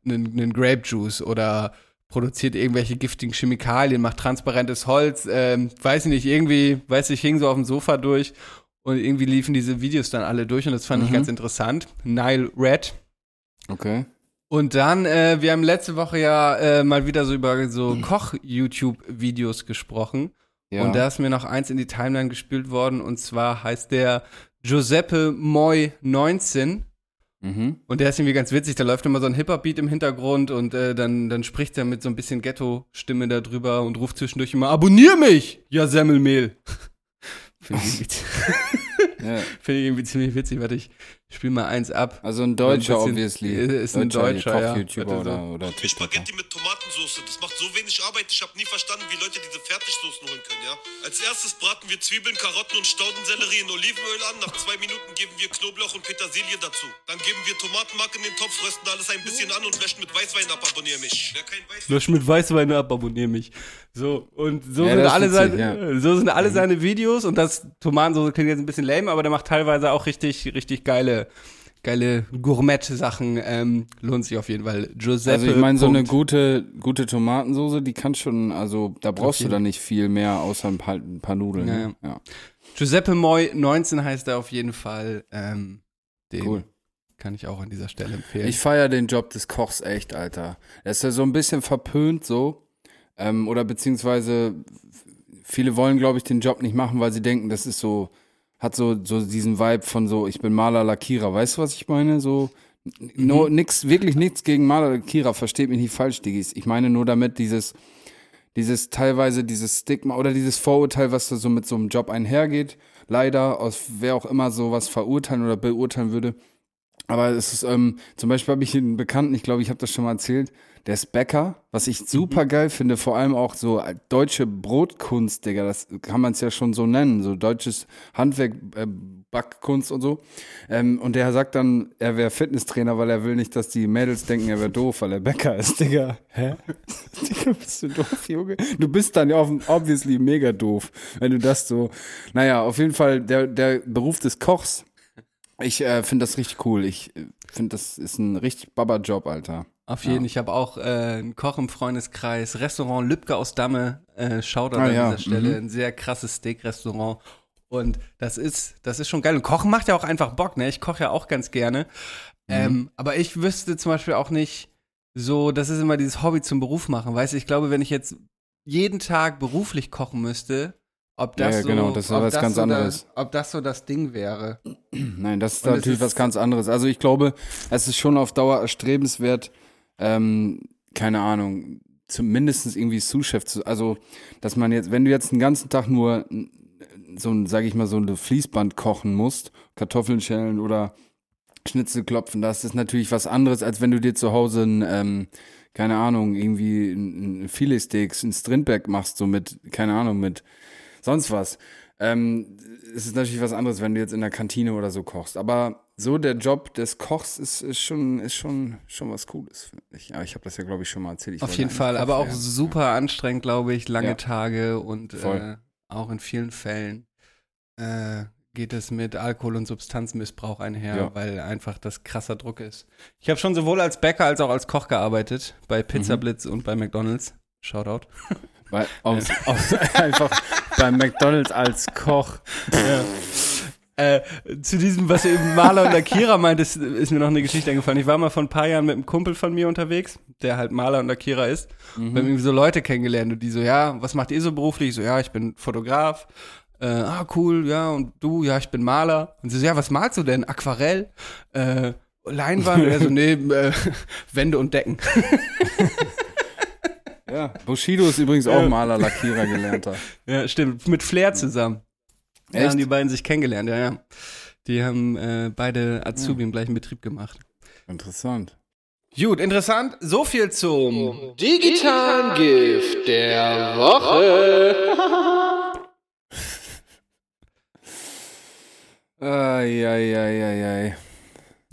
einen, einen Grape Juice oder produziert irgendwelche giftigen Chemikalien, macht transparentes Holz, ähm, weiß ich nicht, irgendwie, weiß ich, hing so auf dem Sofa durch und irgendwie liefen diese Videos dann alle durch und das fand mhm. ich ganz interessant. Nile Red. Okay. Und dann, äh, wir haben letzte Woche ja äh, mal wieder so über so Koch-YouTube-Videos gesprochen. Ja. Und da ist mir noch eins in die Timeline gespielt worden und zwar heißt der Giuseppe Moy 19 Mhm. Und der ist irgendwie ganz witzig, da läuft immer so ein Hip-Hop-Beat im Hintergrund und äh, dann, dann spricht er mit so ein bisschen Ghetto-Stimme da drüber und ruft zwischendurch immer, abonnier mich! Ja, Semmelmehl. Finde ich, ja. Find ich irgendwie ziemlich witzig. Warte, ich spiel mal eins ab. Also ein Deutscher, ein obviously. Ist ein Deutscher, ja. YouTuber oder, oder TikToker. Spaghetti mit Tomatensauce, das macht so wenig Arbeit. Ich habe nie verstanden, wie Leute diese Fertigsoßen holen können, ja. Als erstes braten wir Zwiebeln, Karotten und Staudensellerie in Olivenöl an. Nach zwei Minuten geben wir Knoblauch und Petersilie dazu. Dann geben wir Tomatenmark in den Topf, rösten alles ein bisschen an und löschen mit Weißwein ab, abonnier mich. Wer kein Weißwein Lösch mit Weißwein ab, abonnier mich. So, und so ja, sind alle seine, ja. so sind alle mhm. seine Videos und das Tomatensoße klingt jetzt ein bisschen lame, aber der macht teilweise auch richtig, richtig geile geile Gourmet-Sachen. Ähm, lohnt sich auf jeden Fall. Giuseppe. Also ich meine, so eine gute, gute Tomatensoße, die kann schon, also da brauchst du dann nicht viel mehr, außer ein paar, ein paar Nudeln. Ja, ja. ja. Giuseppe Moy 19 heißt er auf jeden Fall. Ähm, den cool. Kann ich auch an dieser Stelle empfehlen. Ich feiere den Job des Kochs echt, Alter. Er ist ja so ein bisschen verpönt so. Ähm, oder beziehungsweise viele wollen, glaube ich, den Job nicht machen, weil sie denken, das ist so hat so, so diesen Vibe von so, ich bin Maler, Lackierer. Weißt du, was ich meine? So, no, mhm. nix, wirklich nichts gegen Maler, Lackierer. Versteht mich nicht falsch, Diggis. Ich meine nur damit dieses, dieses teilweise dieses Stigma oder dieses Vorurteil, was da so mit so einem Job einhergeht. Leider, aus wer auch immer sowas verurteilen oder beurteilen würde. Aber es ist, ähm, zum Beispiel habe ich einen Bekannten, ich glaube, ich habe das schon mal erzählt, Der ist Bäcker, was ich super geil finde, vor allem auch so deutsche Brotkunst, Digga, das kann man es ja schon so nennen, so deutsches Handwerk, äh, Backkunst und so. Ähm, und der sagt dann, er wäre Fitnesstrainer, weil er will nicht, dass die Mädels denken, er wäre doof, weil er Bäcker ist, Digga. Hä? Digga, bist du doof, Junge? Du bist dann ja obviously mega doof, wenn du das so. Naja, auf jeden Fall, der, der Beruf des Kochs, ich äh, finde das richtig cool. Ich äh, finde, das ist ein richtig Baba-Job, Alter. Auf jeden, ja. ich habe auch äh, einen Koch im Freundeskreis, Restaurant Lübcke aus Damme, äh, Shoutout ah, an ja. dieser Stelle, mhm. ein sehr krasses Steak-Restaurant. Und das ist, das ist schon geil. Und Kochen macht ja auch einfach Bock, ne? Ich koche ja auch ganz gerne. Mhm. Ähm, aber ich wüsste zum Beispiel auch nicht so, das ist immer dieses Hobby zum Beruf machen. Weißt du, ich glaube, wenn ich jetzt jeden Tag beruflich kochen müsste, ob das, ja, ja, genau, das ist was ganz so anderes. Da, ob das so das Ding wäre. Nein, das ist Und natürlich ist was ganz anderes. Also ich glaube, es ist schon auf Dauer erstrebenswert, ähm, keine Ahnung, zumindest irgendwie Sous-Chef zu, also, dass man jetzt, wenn du jetzt den ganzen Tag nur so ein, sag ich mal, so ein Fließband kochen musst, Kartoffeln schälen oder Schnitzel klopfen, das ist natürlich was anderes, als wenn du dir zu Hause ein, ähm, keine Ahnung, irgendwie ein, ein Filetsteaks, ein Strindberg machst, so mit, keine Ahnung, mit sonst was. Ähm, es ist natürlich was anderes, wenn du jetzt in der Kantine oder so kochst. Aber so der Job des Kochs ist, ist schon, ist schon, schon was Cooles, finde ich. Ja, ich habe das ja, glaube ich, schon mal erzählt. Ich Auf jeden Fall, aber auch super anstrengend, glaube ich, lange ja. Tage und äh, auch in vielen Fällen äh, geht es mit Alkohol- und Substanzmissbrauch einher, ja. weil einfach das krasser Druck ist. Ich habe schon sowohl als Bäcker als auch als Koch gearbeitet, bei Pizza mhm. Blitz und bei McDonalds. Shoutout. Weil, aus, aus, einfach bei McDonalds als Koch. Ja. Äh, zu diesem, was eben Maler und Lackierer meint, ist, ist, mir noch eine Geschichte eingefallen. Ich war mal vor ein paar Jahren mit einem Kumpel von mir unterwegs, der halt Maler und Lackierer ist. Mhm. Wir haben irgendwie so Leute kennengelernt und die so, ja, was macht ihr so beruflich? Ich so, ja, ich bin Fotograf. Äh, ah, cool, ja, und du, ja, ich bin Maler. Und sie so, ja, was malst du denn? Aquarell? Äh, Leinwand? er so, nee, äh, Wände und Decken. ja, Bushido ist übrigens auch Maler, Lackierer gelernter. Ja, stimmt, mit Flair zusammen. Echt? Da haben die beiden sich kennengelernt, ja, ja. Die haben äh, beide Azubi ja. im gleichen Betrieb gemacht. Interessant. Gut, interessant. So viel zum digitalen Gift der Woche. Eieieiei.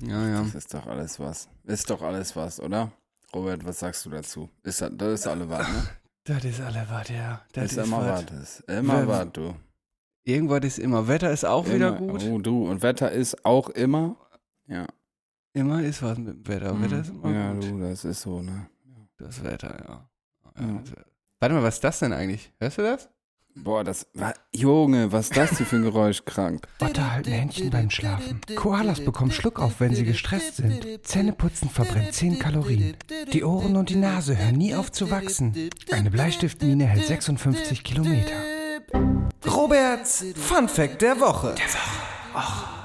Ja, ja. Das ist doch alles was. Ist doch alles was, oder? Robert, was sagst du dazu? Ist das, das ist alle was, ne? das ist alle was, ja. Das ist, ist immer was. Immer was, du. Irgendwas ist immer. Wetter ist auch immer, wieder gut. Oh, du. Und Wetter ist auch immer. Ja. Immer ist was mit dem Wetter. Mhm. Wetter ist immer ja, gut. Ja, du, das ist so, ne? Das Wetter, ja. ja. ja. Warte mal, was ist das denn eigentlich? Hörst du das? Boah, das war, Junge, was ist das denn für ein Geräusch krank? Otter halten Händchen beim Schlafen. Koalas bekommen Schluck auf, wenn sie gestresst sind. Zähneputzen verbrennt 10 Kalorien. Die Ohren und die Nase hören nie auf zu wachsen. Eine Bleistiftmine hält 56 Kilometer. Roberts Fun Fact der Woche. Der Woche. Och.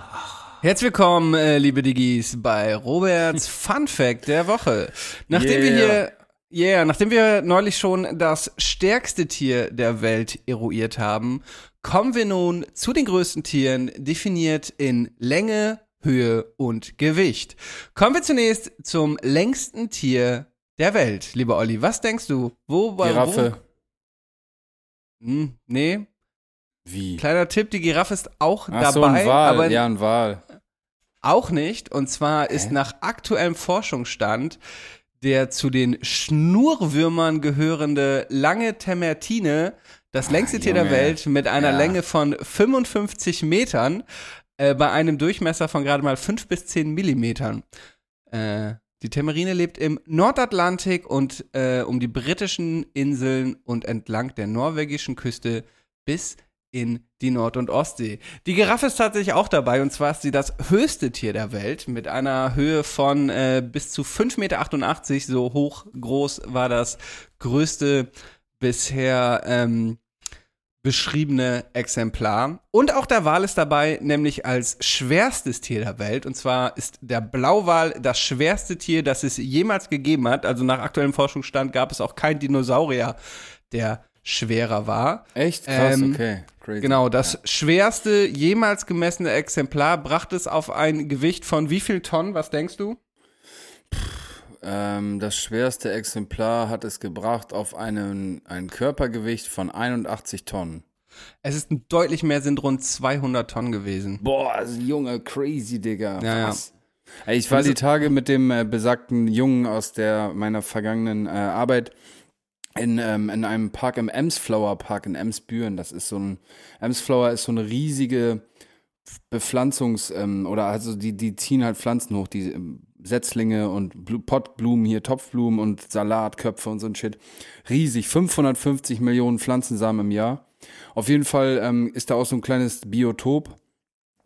Herzlich willkommen, äh, liebe Diggis, bei Roberts Fun Fact der Woche. Nachdem yeah. wir hier Yeah, nachdem wir neulich schon das stärkste Tier der Welt eruiert haben, kommen wir nun zu den größten Tieren, definiert in Länge, Höhe und Gewicht. Kommen wir zunächst zum längsten Tier der Welt, lieber Olli. Was denkst du? Wo war Giraffe? Wo? Hm, nee. Wie? Kleiner Tipp, die Giraffe ist auch Ach dabei. So, ein Wal. aber ja, ein Wal. Auch nicht. Und zwar ist nach aktuellem Forschungsstand der zu den Schnurwürmern gehörende lange Temertine, das längste Ach, Tier der Welt mit einer ja. Länge von 55 Metern, äh, bei einem Durchmesser von gerade mal 5 bis 10 Millimetern. Äh, die Temerine lebt im Nordatlantik und äh, um die britischen Inseln und entlang der norwegischen Küste bis in die Nord- und Ostsee. Die Giraffe ist tatsächlich auch dabei und zwar ist sie das höchste Tier der Welt mit einer Höhe von äh, bis zu 5,88 Meter. So hoch groß war das größte bisher ähm, beschriebene Exemplar. Und auch der Wal ist dabei, nämlich als schwerstes Tier der Welt. Und zwar ist der Blauwal das schwerste Tier, das es jemals gegeben hat. Also nach aktuellem Forschungsstand gab es auch keinen Dinosaurier, der schwerer war. Echt? Krass, ähm, okay. Crazy. Genau, das ja. schwerste jemals gemessene Exemplar brachte es auf ein Gewicht von wie viel Tonnen, was denkst du? Ähm, das schwerste Exemplar hat es gebracht auf einen, ein Körpergewicht von 81 Tonnen. Es ist deutlich mehr, sind rund 200 Tonnen gewesen. Boah, also Junge, crazy, Digga. Ja, Was? Ey, ich war die Tage mit dem äh, besagten Jungen aus der meiner vergangenen äh, Arbeit in, ähm, in einem Park im Emsflower Park in Emsbüren. Das ist so ein, Emsflower ist so eine riesige Bepflanzungs- ähm, oder also die, die ziehen halt Pflanzen hoch, die ähm, Setzlinge und Blu- Pottblumen hier, Topfblumen und Salatköpfe und so ein Shit. Riesig, 550 Millionen Pflanzensamen im Jahr. Auf jeden Fall ähm, ist da auch so ein kleines Biotop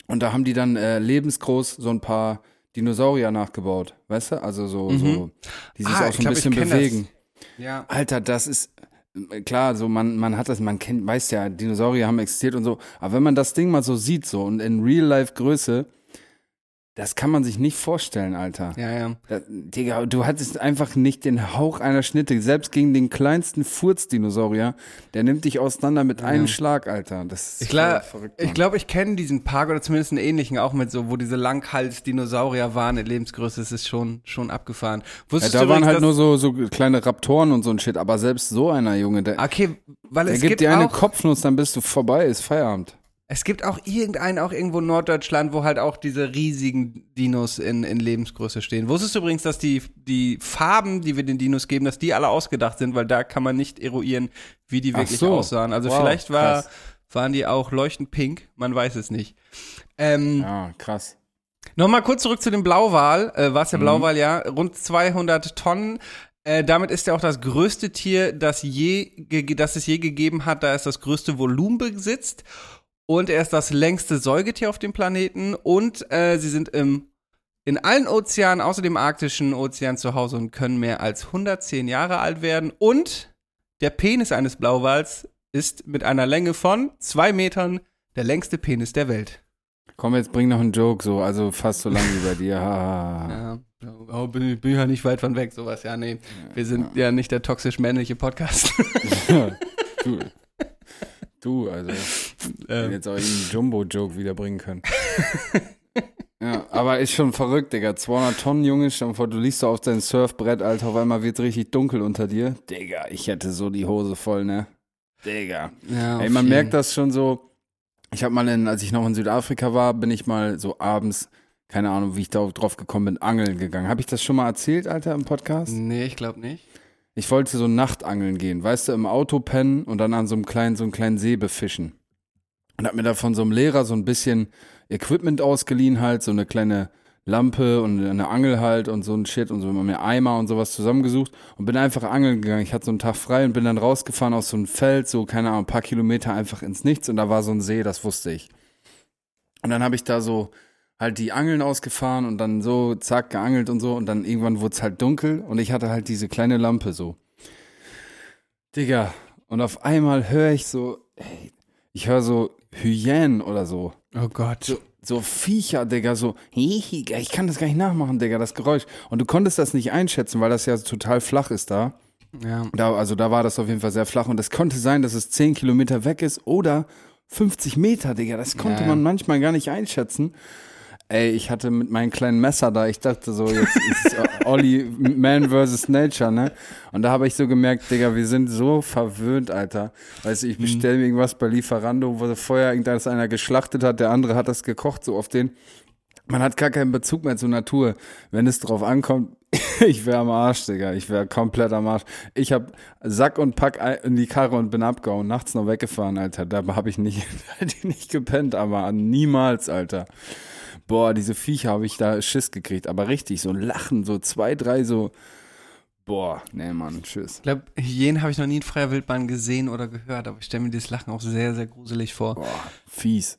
und da haben die dann äh, lebensgroß so ein paar Dinosaurier nachgebaut, weißt du? Also so, so die sich Ah, auch so ein glaub, bisschen kenn das. Ja. Alter, das ist äh, klar, so man man hat das, man kennt, weiß ja, Dinosaurier haben existiert und so, aber wenn man das Ding mal so sieht so und in Real Life Größe, das kann man sich nicht vorstellen, Alter. Ja, ja. Da, Digga, du hattest einfach nicht den Hauch einer Schnitte. Selbst gegen den kleinsten Furzdinosaurier, der nimmt dich auseinander mit einem Schlag, Alter. Das ist Ich glaube, voll verrückt, ich, Mann. glaub, ich kenne diesen Park oder zumindest einen ähnlichen auch mit so, wo diese Langhals-Dinosaurier waren in Lebensgröße. Es ist schon, schon abgefahren. ja, Wusstest da du waren übrigens, halt nur so, so kleine Raptoren und so ein Shit, aber selbst so einer, Junge, der, Okay, weil der es gibt gibt, dir eine auch, Kopfnuss, dann bist du vorbei, ist Feierabend. Es gibt auch irgendeinen, auch irgendwo in Norddeutschland, wo halt auch diese riesigen Dinos in, in Lebensgröße stehen. Wusstest du übrigens, dass die, die Farben, die wir den Dinos geben, dass die alle ausgedacht sind, weil da kann man nicht eruieren, wie die Ach wirklich so. aussahen. Also Wow, vielleicht war, krass. waren die auch leuchtend pink, man weiß es nicht. Ähm, Ja, krass. Nochmal kurz zurück zu dem Blauwal. Äh, war es der Mhm. Blauwal, ja. Rund 200 Tonnen. Äh, damit ist er auch das größte Tier, das, je, das es je gegeben hat, da es das größte Volumen besitzt. Und er ist das längste Säugetier auf dem Planeten. Und äh, sie sind im, in allen Ozeanen, außer dem arktischen Ozean, zu Hause und können mehr als 110 Jahre alt werden. Und der Penis eines Blauwals ist mit einer Länge von zwei Metern der längste Penis der Welt. Komm, jetzt bring noch einen Joke, so, also fast so lang wie bei dir. Ha. Ja, oh, bin, bin ja nicht weit von weg, sowas. Ja, nee. Wir sind ja, nicht der toxisch männliche Podcast. du, du, also, Ähm, jetzt auch irgendeinen Jumbo-Joke wiederbringen können. ja, aber ist schon verrückt, Digga. 200 Tonnen, Junge, stell vor, du liegst so auf dein Surfbrett, Alter, auf einmal wird richtig dunkel unter dir. Digga, ich hätte so die Hose voll, ne? Digga. ja, Ey, man merkt das schon so. Ich habe mal, in, als ich noch in Südafrika war, bin ich mal so abends, keine Ahnung, wie ich da drauf gekommen bin, angeln gegangen. Habe ich das schon mal erzählt, Alter, im Podcast? Nee, ich glaube nicht. Ich wollte so Nachtangeln gehen, weißt du, im Auto pennen und dann an so einem kleinen, so einem kleinen See befischen. Und hab mir da von so einem Lehrer so ein bisschen Equipment ausgeliehen, halt, so eine kleine Lampe und eine Angel halt und so ein Shit und so mir Eimer und sowas zusammengesucht und bin einfach angeln gegangen. Ich hatte so einen Tag frei und bin dann rausgefahren aus so einem Feld, so, keine Ahnung, ein paar Kilometer einfach ins Nichts und da war so ein See, das wusste ich. Und dann habe ich da so halt die Angeln ausgefahren und dann so zack geangelt und so und dann irgendwann wurde es halt dunkel und ich hatte halt diese kleine Lampe so. Digga, und auf einmal höre ich so, ey, ich höre so Hyänen oder so. Oh Gott. So, so Viecher, Digga, so, ich kann das gar nicht nachmachen, Digga, das Geräusch. Und du konntest das nicht einschätzen, weil das ja total flach ist da. Ja. Da, also da war das auf jeden Fall sehr flach und es konnte sein, dass es 10 Kilometer weg ist oder 50 Meter, Digga. Das konnte Ja. man manchmal gar nicht einschätzen. Ey, ich hatte mit meinem kleinen Messer da, ich dachte so, jetzt ist Olli Man vs. Nature, ne? Und da habe ich so gemerkt, Digga, wir sind so verwöhnt, Alter. Weißt du, ich bestelle mir irgendwas bei Lieferando, wo vorher irgendeiner einer geschlachtet hat, der andere hat das gekocht, so auf den. Man hat gar keinen Bezug mehr zur Natur. Wenn es drauf ankommt, ich wäre am Arsch, Digga. Ich wäre komplett am Arsch. Ich habe Sack und Pack in die Karre und bin abgehauen, nachts noch weggefahren, Alter. Da habe ich nicht, nicht gepennt, aber niemals, Alter. Boah, diese Viecher habe ich da Schiss gekriegt, aber richtig, so ein Lachen, so zwei, drei, so. Boah, nee, Mann, tschüss. Ich glaube, Hyänen habe ich noch nie in freier Wildbahn gesehen oder gehört, aber ich stelle mir dieses Lachen auch sehr, sehr gruselig vor. Boah, fies.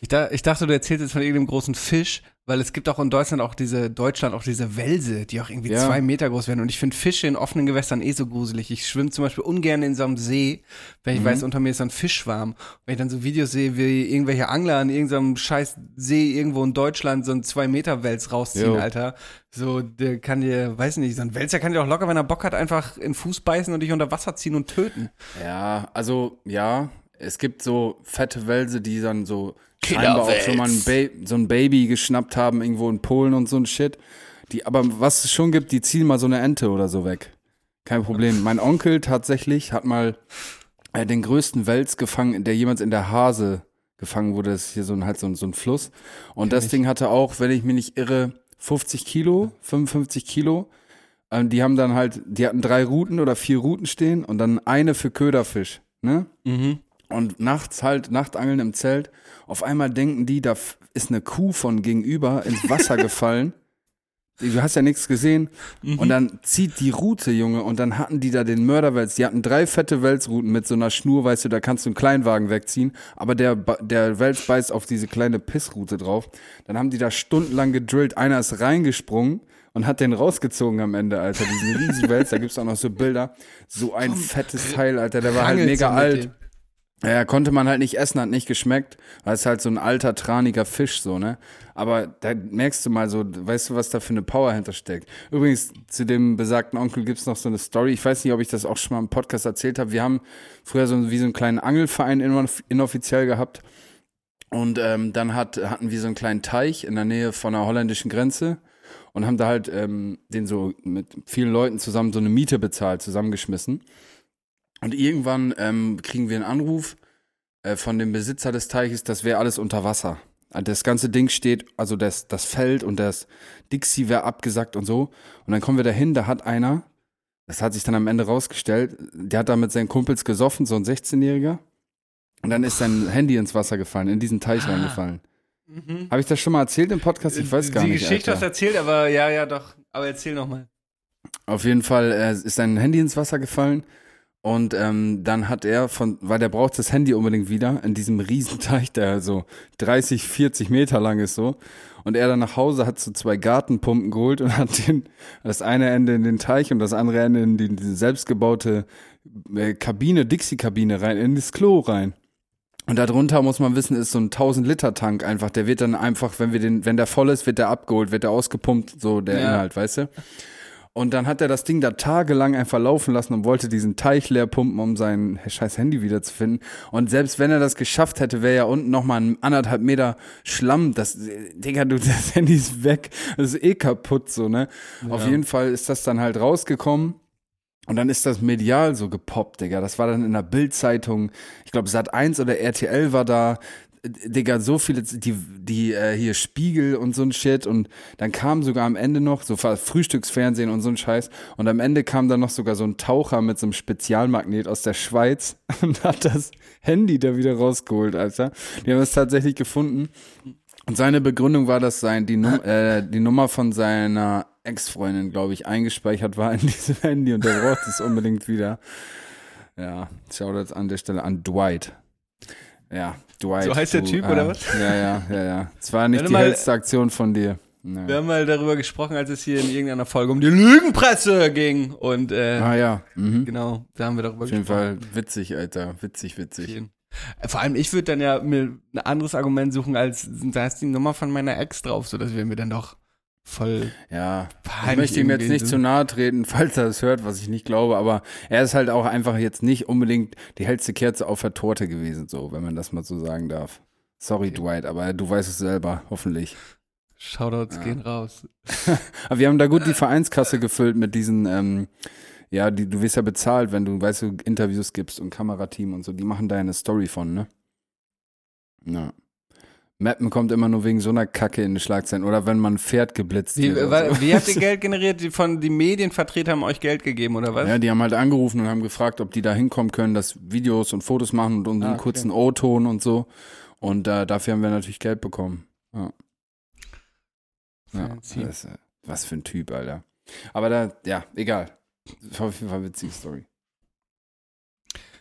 Ich, da, ich dachte, du erzählst jetzt von irgendeinem großen Fisch, weil es gibt auch in Deutschland auch diese, Deutschland auch diese Wälse, die auch irgendwie Ja. zwei Meter groß werden. Und ich finde Fische in offenen Gewässern eh so gruselig. Ich schwimme zum Beispiel ungern in so einem See, wenn Mhm. ich weiß, unter mir ist so ein Fischschwarm. Wenn ich dann so Videos sehe, wie irgendwelche Angler an irgendeinem scheiß See irgendwo in Deutschland so einen zwei Meter Wels rausziehen, Jo. Alter. So, der kann dir, weiß nicht, so ein Wälzer kann dir auch locker, wenn er Bock hat, einfach in den Fuß beißen und dich unter Wasser ziehen und töten. Ja, also, ja, es gibt so fette Wälse, die dann so scheinbar auch schon mal ein so ein Baby geschnappt haben, irgendwo in Polen und so ein Shit. Die, aber was es schon gibt, die ziehen mal so eine Ente oder so weg. Kein Problem. Mein Onkel tatsächlich hat mal äh, den größten Wels gefangen, der jemals in der Hase gefangen wurde. Das ist hier so ein, halt so ein, so ein Fluss. Und das Ding hatte auch, wenn ich mich nicht irre, 50 Kilo, 55 Kilo. Ähm, die haben dann halt, die hatten drei Routen oder vier Routen stehen und dann eine für Köderfisch. Ne? Mhm. Und nachts halt, Nachtangeln im Zelt. Auf einmal denken die, da ist eine Kuh von gegenüber ins Wasser gefallen. Du hast ja nichts gesehen. Und dann zieht die Route, Junge, und dann hatten die da den Mörderwels. Die hatten drei fette Welsrouten mit so einer Schnur, weißt du, da kannst du einen Kleinwagen wegziehen. Aber der, der Wels beißt auf diese kleine Pissroute drauf. Dann haben die da stundenlang gedrillt. Einer ist reingesprungen und hat den rausgezogen am Ende, Alter. Diesen riesen Wels, da gibt's auch noch so Bilder. So ein fettes Teil, Alter. Der war halt mega alt. dem. Ja, konnte man halt nicht essen, hat nicht geschmeckt, weil es halt so ein alter, traniger Fisch so, ne? Aber da merkst du mal so, weißt du, was da für eine Power hintersteckt. Übrigens, zu dem besagten Onkel gibt's noch so eine Story. Ich weiß nicht, ob ich das auch schon mal im Podcast erzählt habe. Wir haben früher so wie so einen kleinen Angelverein inoffiziell gehabt. Und ähm, dann hat, hatten wir so einen kleinen Teich in der Nähe von der holländischen Grenze und haben da halt ähm, den so mit vielen Leuten zusammen so eine Miete bezahlt, zusammengeschmissen. Und irgendwann ähm, kriegen wir einen Anruf äh, von dem Besitzer des Teiches, das wäre alles unter Wasser. Also Das ganze Ding steht, also das, das Feld und das Dixie wäre abgesackt und so. Und dann kommen wir dahin, da hat einer, das hat sich dann am Ende rausgestellt, der hat da mit seinen Kumpels gesoffen, so ein 16-Jähriger. Und dann ist sein Handy ins Wasser gefallen, in diesen Teich Ah. reingefallen. Habe ich das schon mal erzählt im Podcast? Ich weiß gar die nicht. Geschichte hast Alter. du erzählt, aber ja, ja, doch. Aber erzähl nochmal. Auf jeden Fall äh, ist sein Handy ins Wasser gefallen und ähm, dann hat er von, weil der braucht das Handy unbedingt wieder in diesem Riesenteich, der so 30, 40 Meter lang ist so. Und er dann nach Hause hat so zwei Gartenpumpen geholt und hat den, das eine Ende in den Teich und das andere Ende in die, diese selbstgebaute äh, Kabine, Dixie-Kabine rein, in das Klo rein. Und darunter muss man wissen, ist so ein 1000 Liter Tank einfach. Der wird dann einfach, wenn wir den, wenn der voll ist, wird der abgeholt, wird der ausgepumpt, so der Ja. Inhalt, weißt du? Und dann hat er das Ding da tagelang einfach laufen lassen und wollte diesen Teich leer pumpen, um sein scheiß Handy wiederzufinden. Und selbst wenn er das geschafft hätte, wäre ja unten nochmal ein anderthalb Meter Schlamm. Das, Digga, du, das Handy ist weg. Das ist eh kaputt, so, ne? Auf jeden Fall ist das dann halt rausgekommen. Und dann ist das medial so gepoppt, Digga. Das war dann in der Bild-Zeitung. Ich glaube, Sat 1 oder RTL war da. Digga, so viele, die, die äh, hier Spiegel und so ein Shit. Und dann kam sogar am Ende noch so Frühstücksfernsehen und so ein Scheiß. Und am Ende kam dann noch sogar so ein Taucher mit so einem Spezialmagnet aus der Schweiz und hat das Handy da wieder rausgeholt, Alter. Die haben es tatsächlich gefunden. Und seine Begründung war, dass sein, die, Num äh, die Nummer von seiner Ex-Freundin, glaube ich, eingespeichert war in diesem Handy und der braucht es unbedingt wieder. Ja, Shoutouts an der Stelle an Dwight. Ja, Dwight. So heißt der Typ, äh, oder was? Ja, ja, ja, ja. Es war nicht die mal. hellste Aktion von dir. Ja. Wir haben mal darüber gesprochen, als es hier in irgendeiner Folge um die Lügenpresse ging. Und äh, Ah ja, mhm. genau, da haben wir darüber auf jeden gesprochen. Fall witzig, Alter. Witzig, witzig. Äh, Vor allem, ich würde dann ja mir ein anderes Argument suchen, als da ist die Nummer von meiner Ex drauf, so dass wir mir dann doch voll Ja, ich möchte ihm jetzt nicht zu nahe treten, falls er es hört, was ich nicht glaube, aber er ist halt auch einfach jetzt nicht unbedingt die hellste Kerze auf der Torte gewesen, so, wenn man das mal so sagen darf. Sorry, Dwight, aber du weißt es selber, hoffentlich. Shoutouts Ja. gehen raus. Aber wir haben da gut die Vereinskasse gefüllt mit diesen, ähm, ja, die, du wirst ja bezahlt, wenn du, weißt du, Interviews gibst und Kamerateam und so, die machen da eine Story von, ne? Ja. Mappen kommt immer nur wegen so einer Kacke in die Schlagzeilen oder wenn man ein Pferd geblitzt Wie, wird so. wie habt ihr Geld generiert? Die von die Medienvertreter haben euch Geld gegeben oder was? Ja, die haben halt angerufen und haben gefragt, ob die da hinkommen können, dass Videos und Fotos machen und unseren Ah, okay. kurzen O-Ton und so. Und äh, dafür haben wir natürlich Geld bekommen. Ja. Ja, das, äh, was für ein Typ, Alter. Aber da, ja, egal. Das war auf jeden Fall eine witzige Story.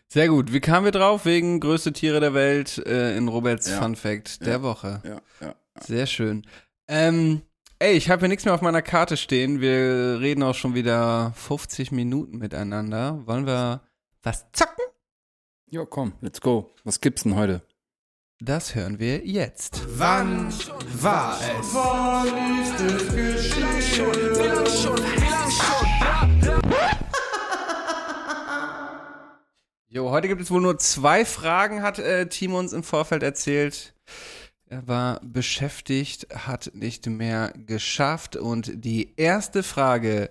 Sehr gut. Wie kamen wir drauf? Wegen größte Tiere der Welt äh, in Roberts Ja. Fun Fact der Ja. Woche. Ja, ja. Sehr schön. Ähm, ey, ich habe hier nichts mehr auf meiner Karte stehen. Wir reden auch schon wieder 50 Minuten miteinander. Wollen wir was zocken? Ja, komm, let's go. Was gibt's denn heute? Das hören wir jetzt. Wann war es? Jo, heute gibt es wohl nur zwei Fragen, hat äh, Timo uns im Vorfeld erzählt. Er war beschäftigt, hat nicht mehr geschafft. Und die erste Frage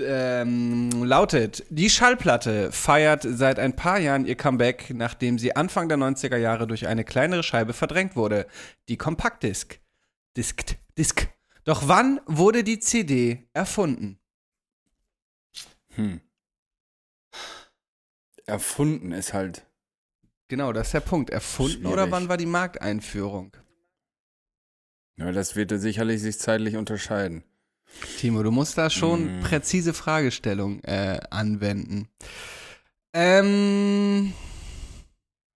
ähm, lautet: Die Schallplatte feiert seit ein paar Jahren ihr Comeback, nachdem sie Anfang der 90er Jahre durch eine kleinere Scheibe verdrängt wurde. Die Kompaktdisk. Diskt, Disk. Doch wann wurde die CD erfunden? Hm. Erfunden ist halt. Genau, das ist der Punkt. Erfunden Schwierig. oder wann war die Markteinführung? Ja, das wird sicherlich sich zeitlich unterscheiden. Timo, du musst da schon Mm. präzise Fragestellung äh, anwenden. Ähm,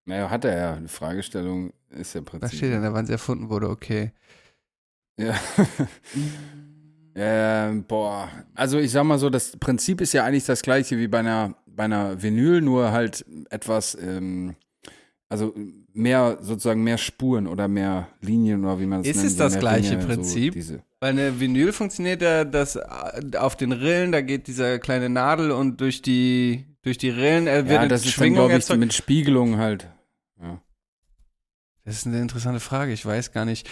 Naja, hat er ja. Die Fragestellung ist ja was präzise. steht denn da, wann sie erfunden wurde? Okay. Ja. ähm, boah. Also ich sag mal so, das Prinzip ist ja eigentlich das gleiche wie bei einer, bei einer Vinyl, nur halt etwas, ähm, also mehr, sozusagen mehr Spuren oder mehr Linien oder wie man es Ist nennt. es so das gleiche Ringe, Prinzip? So. Bei einer Vinyl funktioniert ja das äh, auf den Rillen, da geht diese kleine Nadel und durch die, durch die Rillen äh, wird Ja, eine das ist Schwingung glaube ich, mit Spiegelung halt. Ja. Das ist eine interessante Frage, ich weiß gar nicht.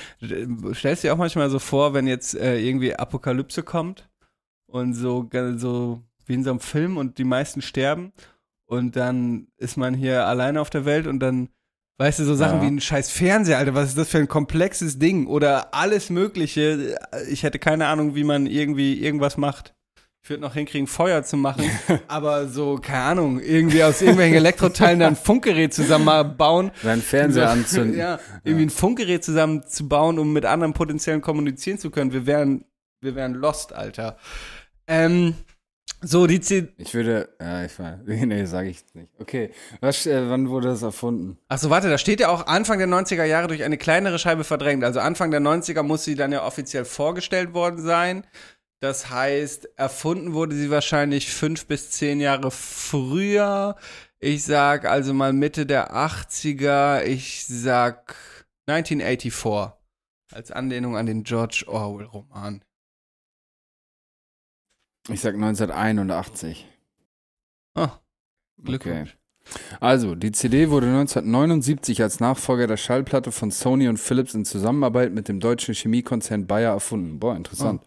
Stellst du dir auch manchmal so vor, wenn jetzt äh, irgendwie Apokalypse kommt und so, so wie in so einem Film und die meisten sterben und dann ist man hier alleine auf der Welt und dann, weißt du, so Sachen Ja. wie ein scheiß Fernseher, Alter, was ist das für ein komplexes Ding oder alles Mögliche. Ich hätte keine Ahnung, wie man irgendwie irgendwas macht. Ich würde noch hinkriegen, Feuer zu machen, aber so, keine Ahnung, irgendwie aus irgendwelchen Elektroteilen dann ein Funkgerät zusammenbauen Seinen Fernseher anzünden. ja, irgendwie ein Funkgerät zusammenzubauen, um mit anderen Potenziellen kommunizieren zu können. Wir wären, wir wären lost, Alter. Ähm, so, die C Ich würde, ja, ich war, nee, sage ich nicht. Okay, was, äh, wann wurde das erfunden? Achso, warte, da steht ja auch Anfang der 90er Jahre durch eine kleinere Scheibe verdrängt. Also Anfang der 90er muss sie dann ja offiziell vorgestellt worden sein. Das heißt, erfunden wurde sie wahrscheinlich fünf bis zehn Jahre früher. Ich sag also mal Mitte der 80er. Ich sag 1984. Als Anlehnung an den George Orwell-Roman. Ich sag 1981. Oh, Glückwunsch. Also, die CD wurde 1979 als Nachfolger der Schallplatte von Sony und Philips in Zusammenarbeit mit dem deutschen Chemiekonzern Bayer erfunden. Boah, interessant.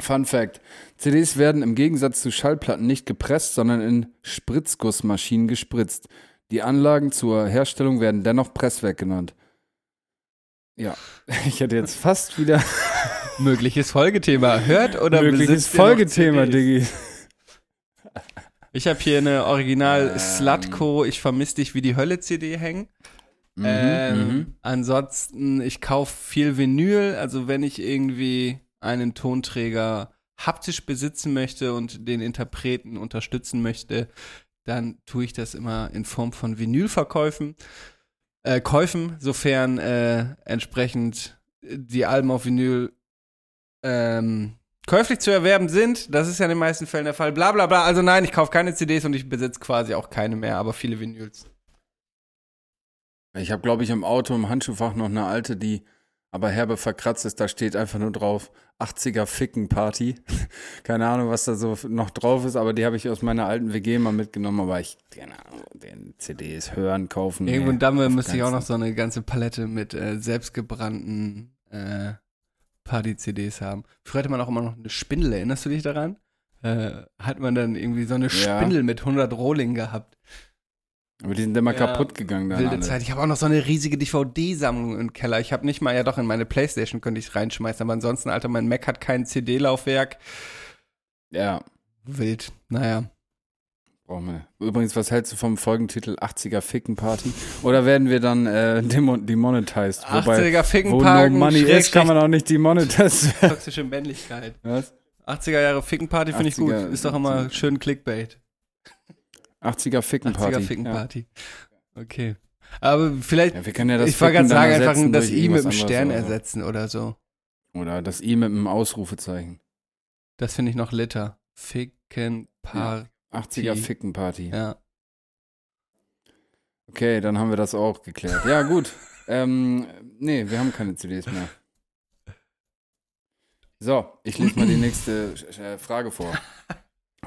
Fun Fact: CDs werden im Gegensatz zu Schallplatten nicht gepresst, sondern in Spritzgussmaschinen gespritzt. Die Anlagen zur Herstellung werden dennoch Presswerk genannt. Ja, ich hätte jetzt fast wieder Mögliches Folgethema. Hört oder mögliches Folgethema? Diggi. Ich habe hier eine Original Ähm. Slutko Ich vermiss dich wie die Hölle CD hängen. Mhm, ähm, mhm. Ansonsten, ich kaufe viel Vinyl, also wenn ich irgendwie einen Tonträger haptisch besitzen möchte und den Interpreten unterstützen möchte, dann tue ich das immer in Form von Vinylverkäufen, äh, Käufen, sofern äh, entsprechend die Alben auf Vinyl ähm, käuflich zu erwerben sind. Das ist ja in den meisten Fällen der Fall. Bla bla bla. Also nein, ich kaufe keine CDs und ich besitze quasi auch keine mehr, aber viele Vinyls. Ich habe, glaube ich, im Auto im Handschuhfach noch eine alte, die aber herbe verkratzt ist. Da steht einfach nur drauf 80er Ficken Party. keine Ahnung, was da so noch drauf ist, aber die habe ich aus meiner alten WG mal mitgenommen. Aber ich, keine Ahnung, den CDs hören, kaufen. Irgendwo in Damme müsste ich auch noch so eine ganze Palette mit äh, selbstgebrannten äh, Party-CDs haben. Früher hatte man auch immer noch eine Spindel, erinnerst du dich daran? Äh, hat man dann irgendwie so eine Ja. Spindel mit 100 Rohling gehabt. Aber die sind immer Ja, kaputt gegangen dann Wilde alle. Zeit. Ich habe auch noch so eine riesige DVD-Sammlung im Keller. Ich habe nicht mal, ja doch, in meine Playstation könnte ich reinschmeißen, aber ansonsten, Alter, mein Mac hat kein CD-Laufwerk. Ja, Wild. Naja. Brauchen wir. Übrigens, was hältst du vom Folgentitel 80er Ficken Party? Oder werden wir dann äh, demonetized? 80er Ficken Party. Wo no money ist, kann man auch nicht demonetized. Toxische Männlichkeit. Was? 80er Jahre Ficken Party finde ich gut. Ist doch immer schön Clickbait. 80er Ficken Party. 80er Ficken Party. Ja. Okay. Aber vielleicht. Ja, wir können ja das ich wollte gerade sagen, einfach das I mit dem Stern oder ersetzen oder so. Oder das I mit dem Ausrufezeichen. Das finde ich noch litter. Ficken Party. Ja. 80er Fickenparty. Ja. Okay, dann haben wir das auch geklärt. Ja, gut. ähm, nee, wir haben keine CDs mehr. So, ich lese mal die nächste äh, äh, Frage vor.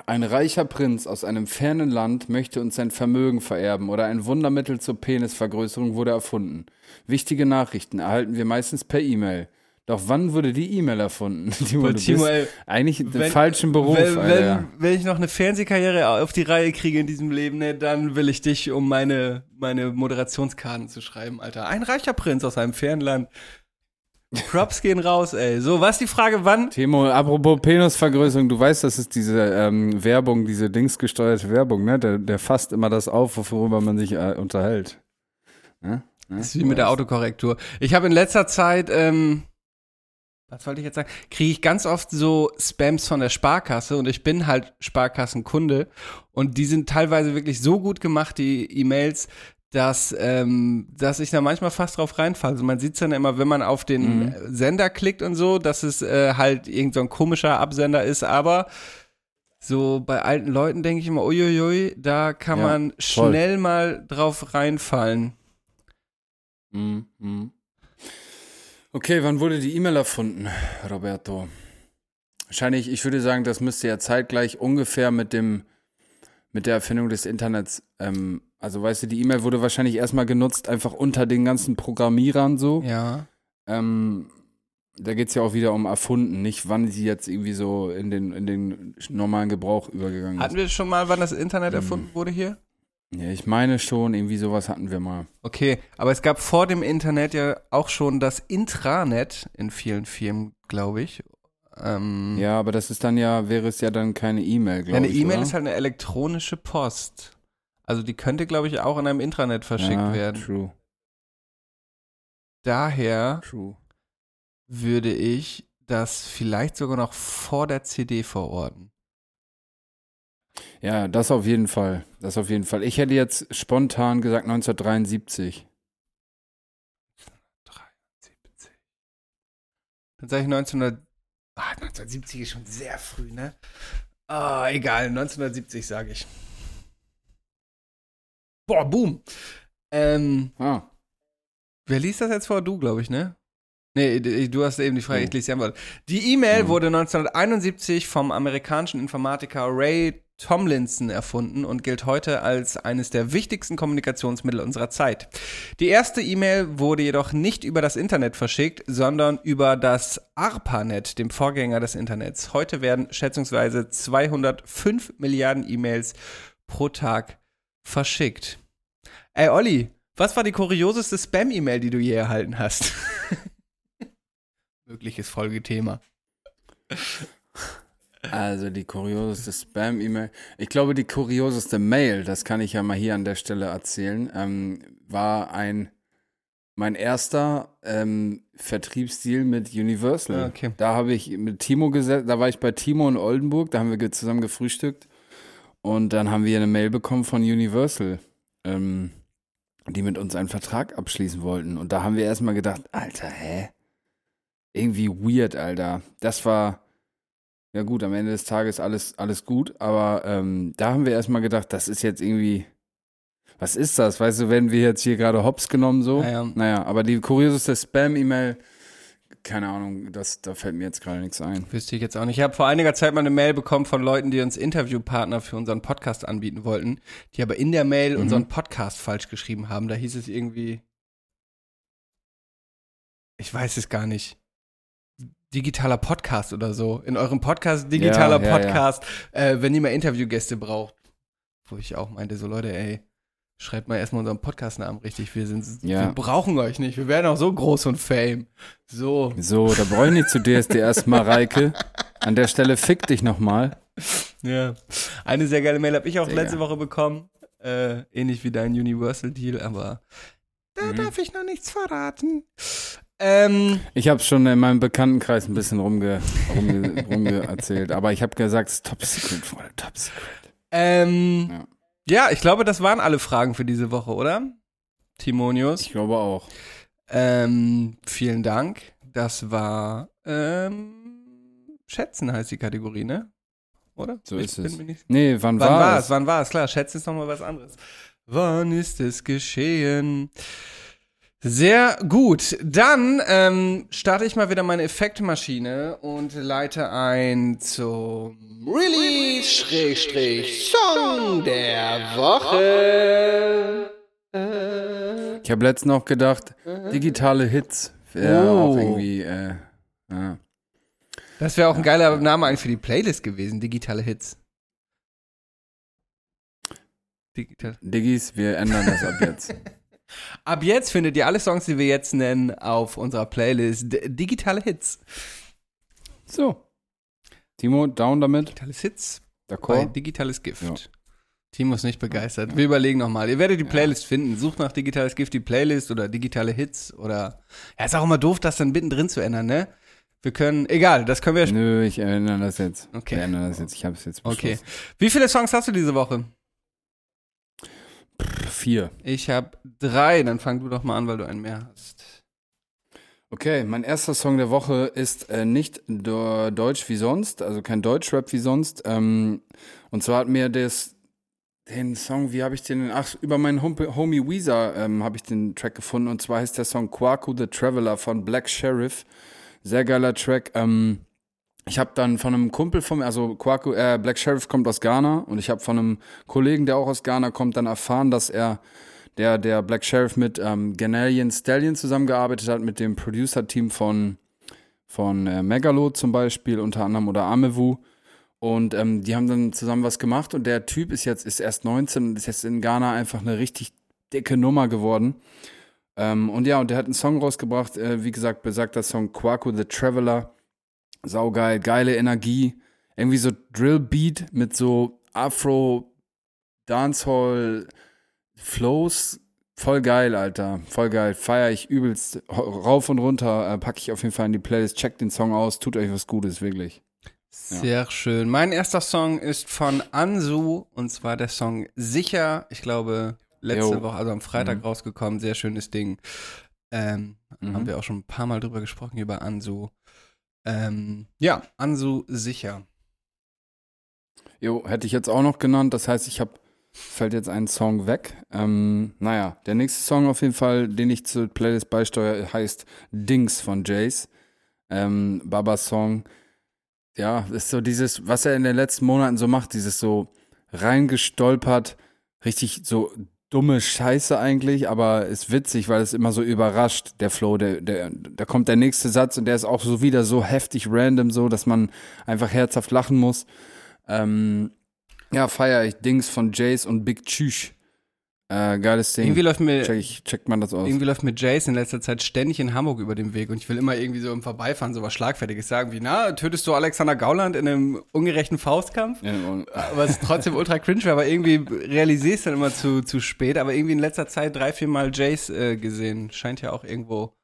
Ein reicher Prinz aus einem fernen Land möchte uns sein Vermögen vererben oder ein Wundermittel zur Penisvergrößerung wurde erfunden. Wichtige Nachrichten erhalten wir meistens per E-Mail. Doch wann wurde die E-Mail erfunden? Timo, Timo, ey, eigentlich im wenn- falschen Beruf, wenn, wenn, wenn ich noch eine Fernsehkarriere auf die Reihe kriege in diesem Leben, ne, dann will ich dich, um meine, meine Moderationskarten zu schreiben, Alter. Ein reicher Prinz aus einem fernen Land. Props gehen raus, ey. So, was ist die Frage, wann? Timo, apropos Penisvergrößerung, du weißt, das ist diese ähm, Werbung, diese dingsgesteuerte Werbung, ne? Der, der fasst immer das auf, worüber man sich äh, unterhält. Ne? Ne? Das ist wie mit der Autokorrektur. Ich habe in letzter Zeit, ähm, was wollte ich jetzt sagen, kriege ich ganz oft so Spams von der Sparkasse und ich bin halt Sparkassenkunde und die sind teilweise wirklich so gut gemacht, die E-Mails, dass, ähm, dass ich da manchmal fast drauf reinfalle. Also man sieht dann immer, wenn man auf den Sender klickt und so, dass es äh, halt irgend so ein komischer Absender ist, aber so bei alten Leuten denke ich immer, uiuiui, da kann Ja, man voll. schnell mal drauf reinfallen. Mhm, mhm. Okay, wann wurde die E-Mail erfunden, Roberto? Wahrscheinlich, ich würde sagen, das müsste ja zeitgleich ungefähr mit dem, mit der Erfindung des Internets, ähm, also weißt du, die E-Mail wurde wahrscheinlich erstmal genutzt, einfach unter den ganzen Programmierern so. Ja. Ähm, da geht es ja auch wieder um erfunden, nicht wann sie jetzt irgendwie so in den, in den normalen Gebrauch übergegangen Hatten ist. wir schon mal, wann das Internet Mhm. erfunden wurde hier? Ja, ich meine schon, irgendwie sowas hatten wir mal. Okay, aber es gab vor dem Internet ja auch schon das Intranet in vielen Firmen, glaube ich. Ähm, Ja, aber das ist dann ja, wäre es ja dann keine E-Mail, ja, glaube eine ich. E-Mail oder? ist halt eine elektronische Post. Also die könnte, glaube ich, auch in einem Intranet verschickt ja, werden. True, Daher true. würde ich das vielleicht sogar noch vor der CD verorten. Ja, das auf jeden Fall. Das auf jeden Fall. Ich hätte jetzt spontan gesagt 1973. 73. Dann sage ich 1900. Ah, 1970 ist schon sehr früh, ne? Ah, egal, 1970 sage ich. Boah, boom. Ähm, Ah, wer liest das jetzt vor? Du, glaube ich, ne? Nee, du hast eben die Frage, Oh. ich lese die Antwort. Die E-Mail Mhm. wurde 1971 vom amerikanischen Informatiker Ray Tomlinson erfunden und gilt heute als eines der wichtigsten Kommunikationsmittel unserer Zeit. Die erste E-Mail wurde jedoch nicht über das Internet verschickt, sondern über das ARPANET, dem Vorgänger des Internets. Heute werden schätzungsweise 205 Milliarden E-Mails pro Tag verschickt. Ey, Olli, was war die kurioseste Spam-E-Mail, die du je erhalten hast? Mögliches Folgethema. Also die kurioseste Spam-E-Mail. Ich glaube, die kurioseste Mail, das kann ich ja mal hier an der Stelle erzählen, ähm, war ein mein erster ähm, Vertriebsdeal mit Universal. Ah, okay. Da habe ich mit Timo gesetzt, da war ich bei Timo in Oldenburg, da haben wir zusammen gefrühstückt und dann haben wir eine Mail bekommen von Universal, ähm, die mit uns einen Vertrag abschließen wollten. Und da haben wir erstmal gedacht, Alter, hä? Irgendwie weird, Alter. Das war, ja gut, am Ende des Tages alles, alles gut, aber ähm, da haben wir erstmal gedacht, das ist jetzt irgendwie, was ist das? Weißt du, werden wir jetzt hier gerade hops genommen so? Naja. Naja, aber die kurioseste Spam-E-Mail, keine Ahnung, das, da fällt mir jetzt gerade nichts ein. Wüsste ich jetzt auch nicht. Ich habe vor einiger Zeit mal eine Mail bekommen von Leuten, die uns Interviewpartner für unseren Podcast anbieten wollten, die aber in der Mail Mhm. unseren Podcast falsch geschrieben haben. Da hieß es irgendwie. Ich weiß es gar nicht. Digitaler Podcast oder so. In eurem Podcast, digitaler Ja, ja, ja. Podcast, Äh, wenn ihr mal Interviewgäste braucht. Wo ich auch meinte, so Leute, ey, schreibt mal erstmal unseren Podcastnamen richtig. Wir sind, Ja. wir brauchen euch nicht. Wir werden auch so groß und fame. So. So, da ich nicht zu DSDS, Mareike. An der Stelle fick dich nochmal. Ja. Eine sehr geile Mail habe ich auch Sehr letzte geil. Woche bekommen. Äh, ähnlich wie dein Universal-Deal, aber da Mhm. darf ich noch nichts verraten. Ähm, Ich habe schon in meinem Bekanntenkreis ein bisschen rumge, rumge, rumge erzählt, aber ich habe gesagt, es ist Top Secret, Freunde, Top Secret. ähm, Ja. ja. ich glaube, das waren alle Fragen für diese Woche, oder? Timonius. Ich glaube auch. Ähm, vielen Dank. Das war ähm, Schätzen heißt die Kategorie, ne? Oder? So Ich ist es. nicht- Nee, wann, Wann war es? Wann war es? Klar, Schätzen ist nochmal was anderes. Wann ist es geschehen? Sehr gut. Dann ähm, starte ich mal wieder meine Effektmaschine und leite ein zum Release-Song der Woche. Ich habe letztens noch gedacht, digitale Hits wäre Oh. auch irgendwie, äh, ja. Das wäre auch ein geiler Name eigentlich für die Playlist gewesen, digitale Hits. Digital. Diggis, wir ändern das ab jetzt. Ab jetzt findet ihr alle Songs, die wir jetzt nennen, auf unserer Playlist Digitale Hits. So. Timo, down damit. Digitales Hits bei D'accord. Digitales Gift. Ja. Timo ist nicht begeistert. Wir überlegen nochmal. Ihr werdet die Playlist finden. Sucht nach Digitales Gift die Playlist oder digitale Hits oder. Ja, ist auch immer doof, das dann mittendrin zu ändern, ne? Wir können. Egal, das können wir. Nö, ich ändere das jetzt. Okay. Wir ändern das jetzt. Ich habe es jetzt Okay. beschlossen. Wie viele Songs hast du diese Woche? Vier. Ich habe drei. Dann fang du doch mal an, weil du einen mehr hast. Okay, mein erster Song der Woche ist äh, nicht do deutsch wie sonst, also kein Deutschrap wie sonst. Ähm, und zwar hat mir das, den Song, wie habe ich den, ach, über meinen Hom Homie Weezer ähm, habe ich den Track gefunden. Und zwar heißt der Song Kwaku the Traveler von Black Sheriff. Sehr geiler Track. Ähm, ich habe dann von einem Kumpel von mir, also Kwaku, äh, Black Sheriff kommt aus Ghana und ich habe von einem Kollegen, der auch aus Ghana kommt, dann erfahren, dass er der, der Black Sheriff mit ähm, Ganalian Stallion zusammengearbeitet hat, mit dem Producer-Team von, von äh, Megalo zum Beispiel, unter anderem, oder Amewu. Und ähm, die haben dann zusammen was gemacht und der Typ ist jetzt, ist erst 19 und ist jetzt in Ghana einfach eine richtig dicke Nummer geworden. Ähm, und ja, und der hat einen Song rausgebracht, äh, wie gesagt, besagter Song Kwaku the Traveler. Saugeil, geile Energie. Irgendwie so Drill-Beat mit so Afro, Dancehall, Flows, voll geil, Alter. Voll geil. Feier ich übelst rauf und runter. Äh, packe ich auf jeden Fall in die Playlist. Checkt den Song aus. Tut euch was Gutes, wirklich. Sehr schön. Mein erster Song ist von Ansu und zwar der Song Sicher. Ich glaube, letzte Jo. Woche, also am Freitag Mhm. rausgekommen. Sehr schönes Ding. Ähm, Mhm. Haben wir auch schon ein paar Mal drüber gesprochen, über Ansu. Ähm, ja, Ansu Sicher. Jo, hätte ich jetzt auch noch genannt. Das heißt, ich habe fällt jetzt ein Song weg. Ähm, naja, der nächste Song auf jeden Fall, den ich zur Playlist beisteuere, heißt Dings von Jace. Ähm, Babas Song. Ja, ist so dieses, was er in den letzten Monaten so macht, dieses so reingestolpert, richtig so dumme Scheiße eigentlich, aber ist witzig, weil es immer so überrascht, der Flow, der, der, da kommt der nächste Satz und der ist auch so wieder so heftig random, so, dass man einfach herzhaft lachen muss. Ähm, ja, feier ich Dings von Jace und Big Tschüsch. Äh, geiles Ding. Irgendwie läuft mir Check, ich, checkt man das aus. Irgendwie läuft mir Jace in letzter Zeit ständig in Hamburg über den Weg und ich will immer irgendwie so im Vorbeifahren so was Schlagfertiges sagen, wie, na, tötest du Alexander Gauland in einem ungerechten Faustkampf? Ja, Was trotzdem ultra cringe wäre, aber irgendwie realisierst dann immer zu, zu spät, aber irgendwie in letzter Zeit drei, vier Mal Jace äh, gesehen. Scheint ja auch irgendwo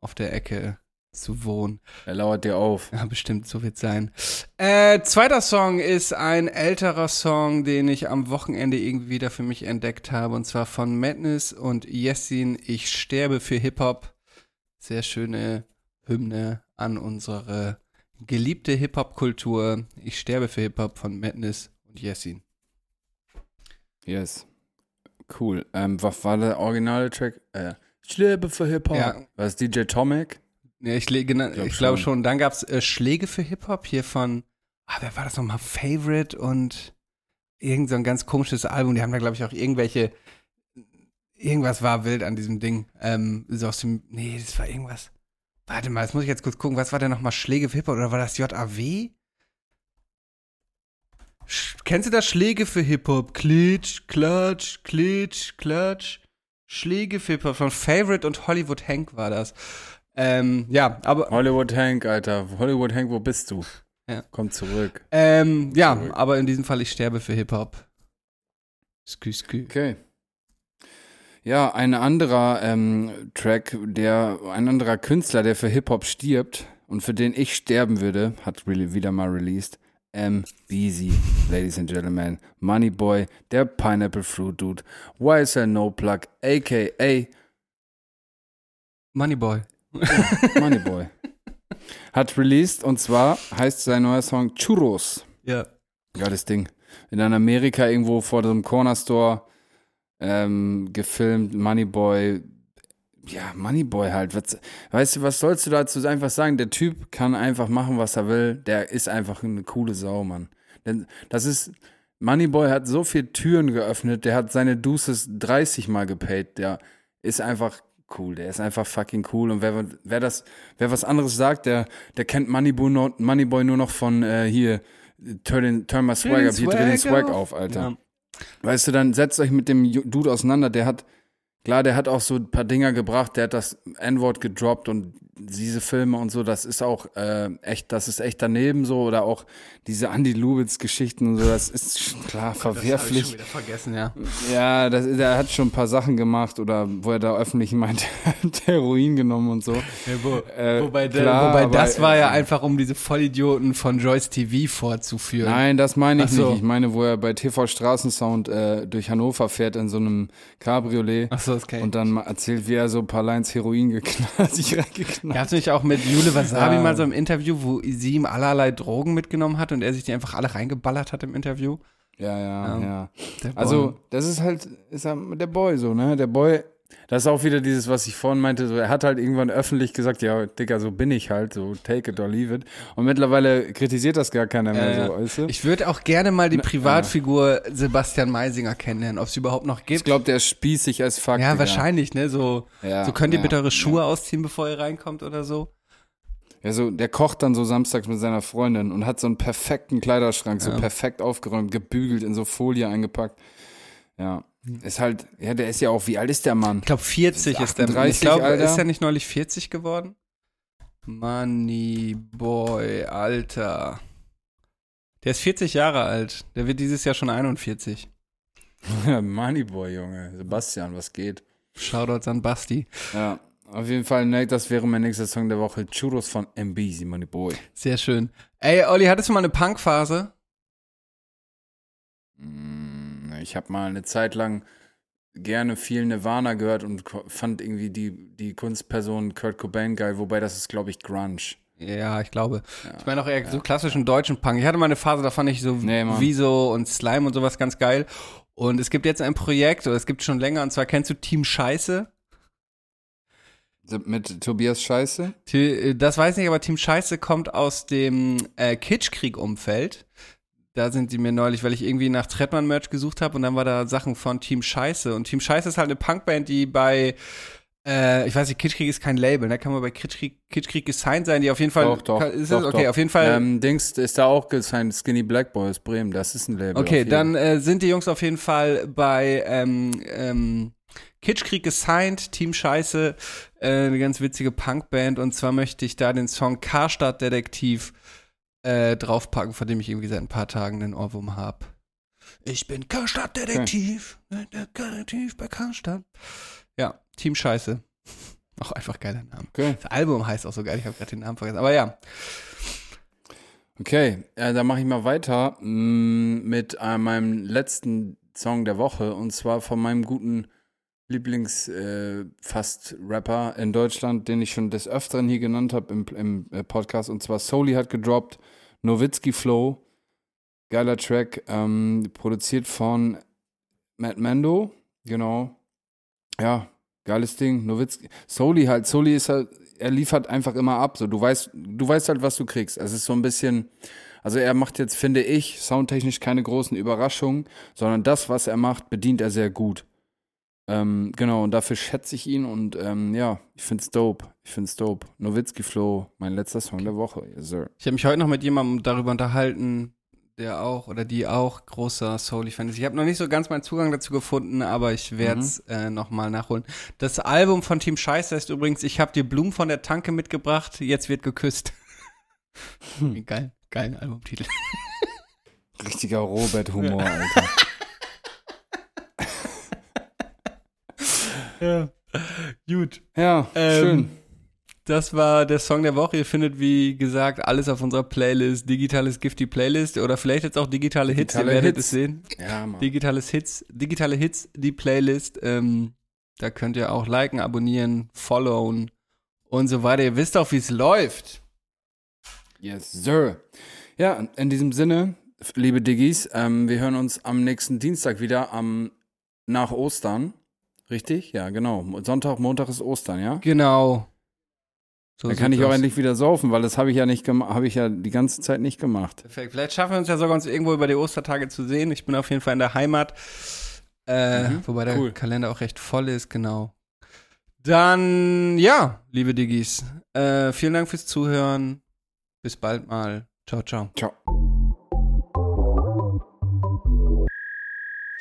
auf der Ecke zu wohnen. er lauert dir auf. Ja, bestimmt, so wird's sein. Äh, zweiter Song ist ein älterer Song, den ich am Wochenende irgendwie wieder für mich entdeckt habe, und zwar von Madness und Yessin, Ich sterbe für Hip-Hop. Sehr schöne Hymne an unsere geliebte Hip-Hop-Kultur. Ich sterbe für Hip-Hop von Madness und Yessin. Yes. Cool. Ähm, was war der originale Track? Äh, ich lebe für Hip-Hop. Ja. Was DJ Tomek? Ja, ich, le- gena- Glaub ich glaube schon. Dann gab's äh, Schläge für Hip-Hop hier von, ah, wer war das nochmal? Favorite und irgend so ein ganz komisches Album. Die haben da, glaube ich, auch irgendwelche, irgendwas war wild an diesem Ding. Ähm, so aus dem, nee, das war irgendwas. Warte mal, das muss ich jetzt kurz gucken. Was war denn nochmal Schläge für Hip-Hop oder war das JAW? Sch Kennst du das Schläge für Hip-Hop? Klitsch, Klatsch, Klitsch, Klatsch. Schläge für Hip-Hop von Favorite und Hollywood Hank war das. Ähm, ja, aber Hollywood Hank, Alter. Hollywood Hank, wo bist du? Ja. Komm zurück. ähm, ja, Zurück. aber in diesem Fall ich sterbe für Hip Hop. Skü skü. Okay. Ja, ein anderer ähm, Track, der, ein anderer Künstler, der für Hip-Hop stirbt und für den ich sterben würde, hat really wieder mal released. M. Beezy, ladies and gentlemen. Money Boy, der Pineapple Fruit Dude. YSL No Plug, aka. Money Boy. Hat released und zwar heißt sein neuer Song Churros. Ja. Geiles Ding. In Amerika irgendwo vor dem Corner Store ähm, gefilmt, Moneyboy, ja, Moneyboy halt. Was, weißt du, was sollst du dazu einfach sagen? Der Typ kann einfach machen, was er will. Der ist einfach eine coole Sau, Mann. Denn das ist, Moneyboy hat so viele Türen geöffnet, der hat seine Deuces 30 Mal gepaid. Der ist einfach cool, der ist einfach fucking cool. Und wer, wer das, wer was anderes sagt, der, der kennt Moneyboy nur, Moneyboy nur noch von äh, hier, turn, turn my swag up, hier dreh den Swag auf, Alter. Ja. Weißt du, dann setzt euch mit dem Dude auseinander, der hat, klar, der hat auch so ein paar Dinger gebracht, der hat das N-Wort gedroppt und diese Filme und so, das ist auch äh, echt, das ist echt daneben so oder auch diese Andy Lubitz Geschichten und so, das ist schon klar verwerflich. Das ich schon wieder vergessen, ja. Ja, das, der hat schon ein paar Sachen gemacht oder wo er da öffentlich meint, Heroin genommen und so. Ja, wo, äh, wobei, klar, wobei das war ja einfach, um diese Vollidioten von Joyce TV vorzuführen. Nein, das meine ich so. nicht. Ich meine, wo er bei TV Straßensound äh, durch Hannover fährt in so einem Cabriolet Ach so, okay. und dann erzählt, wie er so ein paar Lines Heroin geknallt, sich reingeknallt Gab es nicht auch mit Jule Wasabi ja. mal so im Interview, wo sie ihm allerlei Drogen mitgenommen hat und er sich die einfach alle reingeballert hat im Interview? Ja, ja, ja. ja. Also, das ist halt, ist halt der Boy so, ne? Der Boy das ist auch wieder dieses, was ich vorhin meinte, so, er hat halt irgendwann öffentlich gesagt, ja, Digga, so bin ich halt, so take it or leave it. Und mittlerweile kritisiert das gar keiner mehr äh, so, weißt du? Ich würde auch gerne mal die Privatfigur ja. Sebastian Meisinger kennenlernen, ob es überhaupt noch gibt. Ich glaube, der spießt sich als Fakt. Ja, wahrscheinlich, ne, so, ja, so könnt ihr bitte eure Schuhe ausziehen, bevor ihr reinkommt oder so. Ja, so, der kocht dann so samstags mit seiner Freundin und hat so einen perfekten Kleiderschrank, so perfekt aufgeräumt, gebügelt, in so Folie eingepackt. Ja. Ist halt, ja, der ist ja auch, wie alt ist der Mann? Ich glaube 40 ist der Mann. Ich glaube, ist er nicht neulich 40 geworden? Money Boy, Alter. Der ist 40 Jahre alt. Der wird dieses Jahr schon 41. Moneyboy, Junge. Sebastian, was geht? Shoutouts an Basti. Ja, auf jeden Fall, ne, das wäre mein nächster Song der Woche. Churros von MBZ, Moneyboy. Sehr schön. Ey, Olli, hattest du mal eine Punkphase? Mm. Ich habe mal eine Zeit lang gerne viel Nirvana gehört und fand irgendwie die, die Kunstperson Kurt Cobain geil, wobei das ist, glaube ich, Grunge. Ja, ich glaube. Ja, ich meine auch eher ja, so klassischen deutschen Punk. Ich hatte mal eine Phase, da fand ich so nee, Wieso und Slime und sowas ganz geil. Und es gibt jetzt ein Projekt, oder es gibt schon länger, und zwar kennst du Team Scheiße? Mit Tobias Scheiße? Äh, das weiß ich nicht, aber Team Scheiße kommt aus dem äh, Kitschkrieg-Umfeld da sind sie mir neulich, weil ich irgendwie nach Trettmann-Merch gesucht habe und dann war da Sachen von Team Scheiße. Und Team Scheiße ist halt eine Punkband, die bei, äh, ich weiß nicht, Kitschkrieg ist kein Label, ne? Kann man bei Kitschkrieg, Kitschkrieg gesigned sein, die auf jeden Fall. Doch, doch. Kann, ist doch, das? Okay, doch. auf jeden Fall. Ähm, Dings ist da auch gesigned, Skinny Black Boys Bremen, das ist ein Label. Okay, dann äh, sind die Jungs auf jeden Fall bei, ähm, ähm, Kitschkrieg gesigned, Team Scheiße, äh, eine ganz witzige Punkband und zwar möchte ich da den Song Karstadt Detektiv äh, draufpacken, von dem ich irgendwie seit ein paar Tagen den Ohrwurm habe. Ich bin Karstadt-Detektiv. Okay. Detektiv bei Karstadt. Ja, Team Scheiße. Auch einfach geiler Name. Okay. Das Album heißt auch so geil, ich habe gerade den Namen vergessen. Aber ja. Okay, äh, dann mache ich mal weiter mm, mit äh, meinem letzten Song der Woche und zwar von meinem guten Lieblings-Fast-Rapper äh, in Deutschland, den ich schon des Öfteren hier genannt habe im, im äh, Podcast und zwar Soli hat gedroppt Nowitzki Flow, geiler Track, ähm, produziert von Matt Mando, genau. Ja, geiles Ding. Nowitzki, Soli halt, Soli ist halt, er liefert einfach immer ab. So, du weißt, du weißt halt, was du kriegst. Es ist so ein bisschen, also er macht jetzt, finde ich, soundtechnisch keine großen Überraschungen, sondern das, was er macht, bedient er sehr gut. Ähm, genau, und dafür schätze ich ihn und ähm, ja, ich finde es dope. Ich finde es dope. Nowitzki Flow, mein letzter Song der Woche. Yes, sir. Ich habe mich heute noch mit jemandem darüber unterhalten, der auch oder die auch großer Soul-Fan ist. Ich habe noch nicht so ganz meinen Zugang dazu gefunden, aber ich werde es mhm. äh, nochmal nachholen. Das Album von Team Scheiße ist übrigens, ich habe dir Blumen von der Tanke mitgebracht, jetzt wird geküsst. Hm. Geil, geilen Albumtitel. Richtiger Robert-Humor, Alter. Ja. Gut. Ja, ähm, schön. Das war der Song der Woche. Ihr findet, wie gesagt, alles auf unserer Playlist. Digitales Gifty Playlist oder vielleicht jetzt auch digitale Hits. Digitale Ihr werdet Hits. es sehen. Ja, Mann. Digitales Hits, digitale Hits, die Playlist. Ähm, da könnt ihr auch liken, abonnieren, followen und so weiter. Ihr wisst auch, wie es läuft. Yes, sir. Ja, in diesem Sinne, liebe Diggis, ähm, wir hören uns am nächsten Dienstag wieder, am, nach Ostern. Richtig? Ja, genau. Sonntag, Montag ist Ostern, ja? Genau. So Dann kann ich auch aus. endlich wieder saufen, weil das habe ich ja nicht gemacht, habe ich ja die ganze Zeit nicht gemacht. Perfekt. Vielleicht schaffen wir uns ja sogar uns irgendwo über die Ostertage zu sehen. Ich bin auf jeden Fall in der Heimat. Äh, mhm, wobei der cool. Kalender auch recht voll ist, genau. Dann, ja, liebe Diggis, äh, vielen Dank fürs Zuhören. Bis bald mal. Ciao, ciao. Ciao.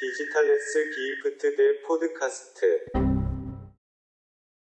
디지털 S 기프트 대 포드카스트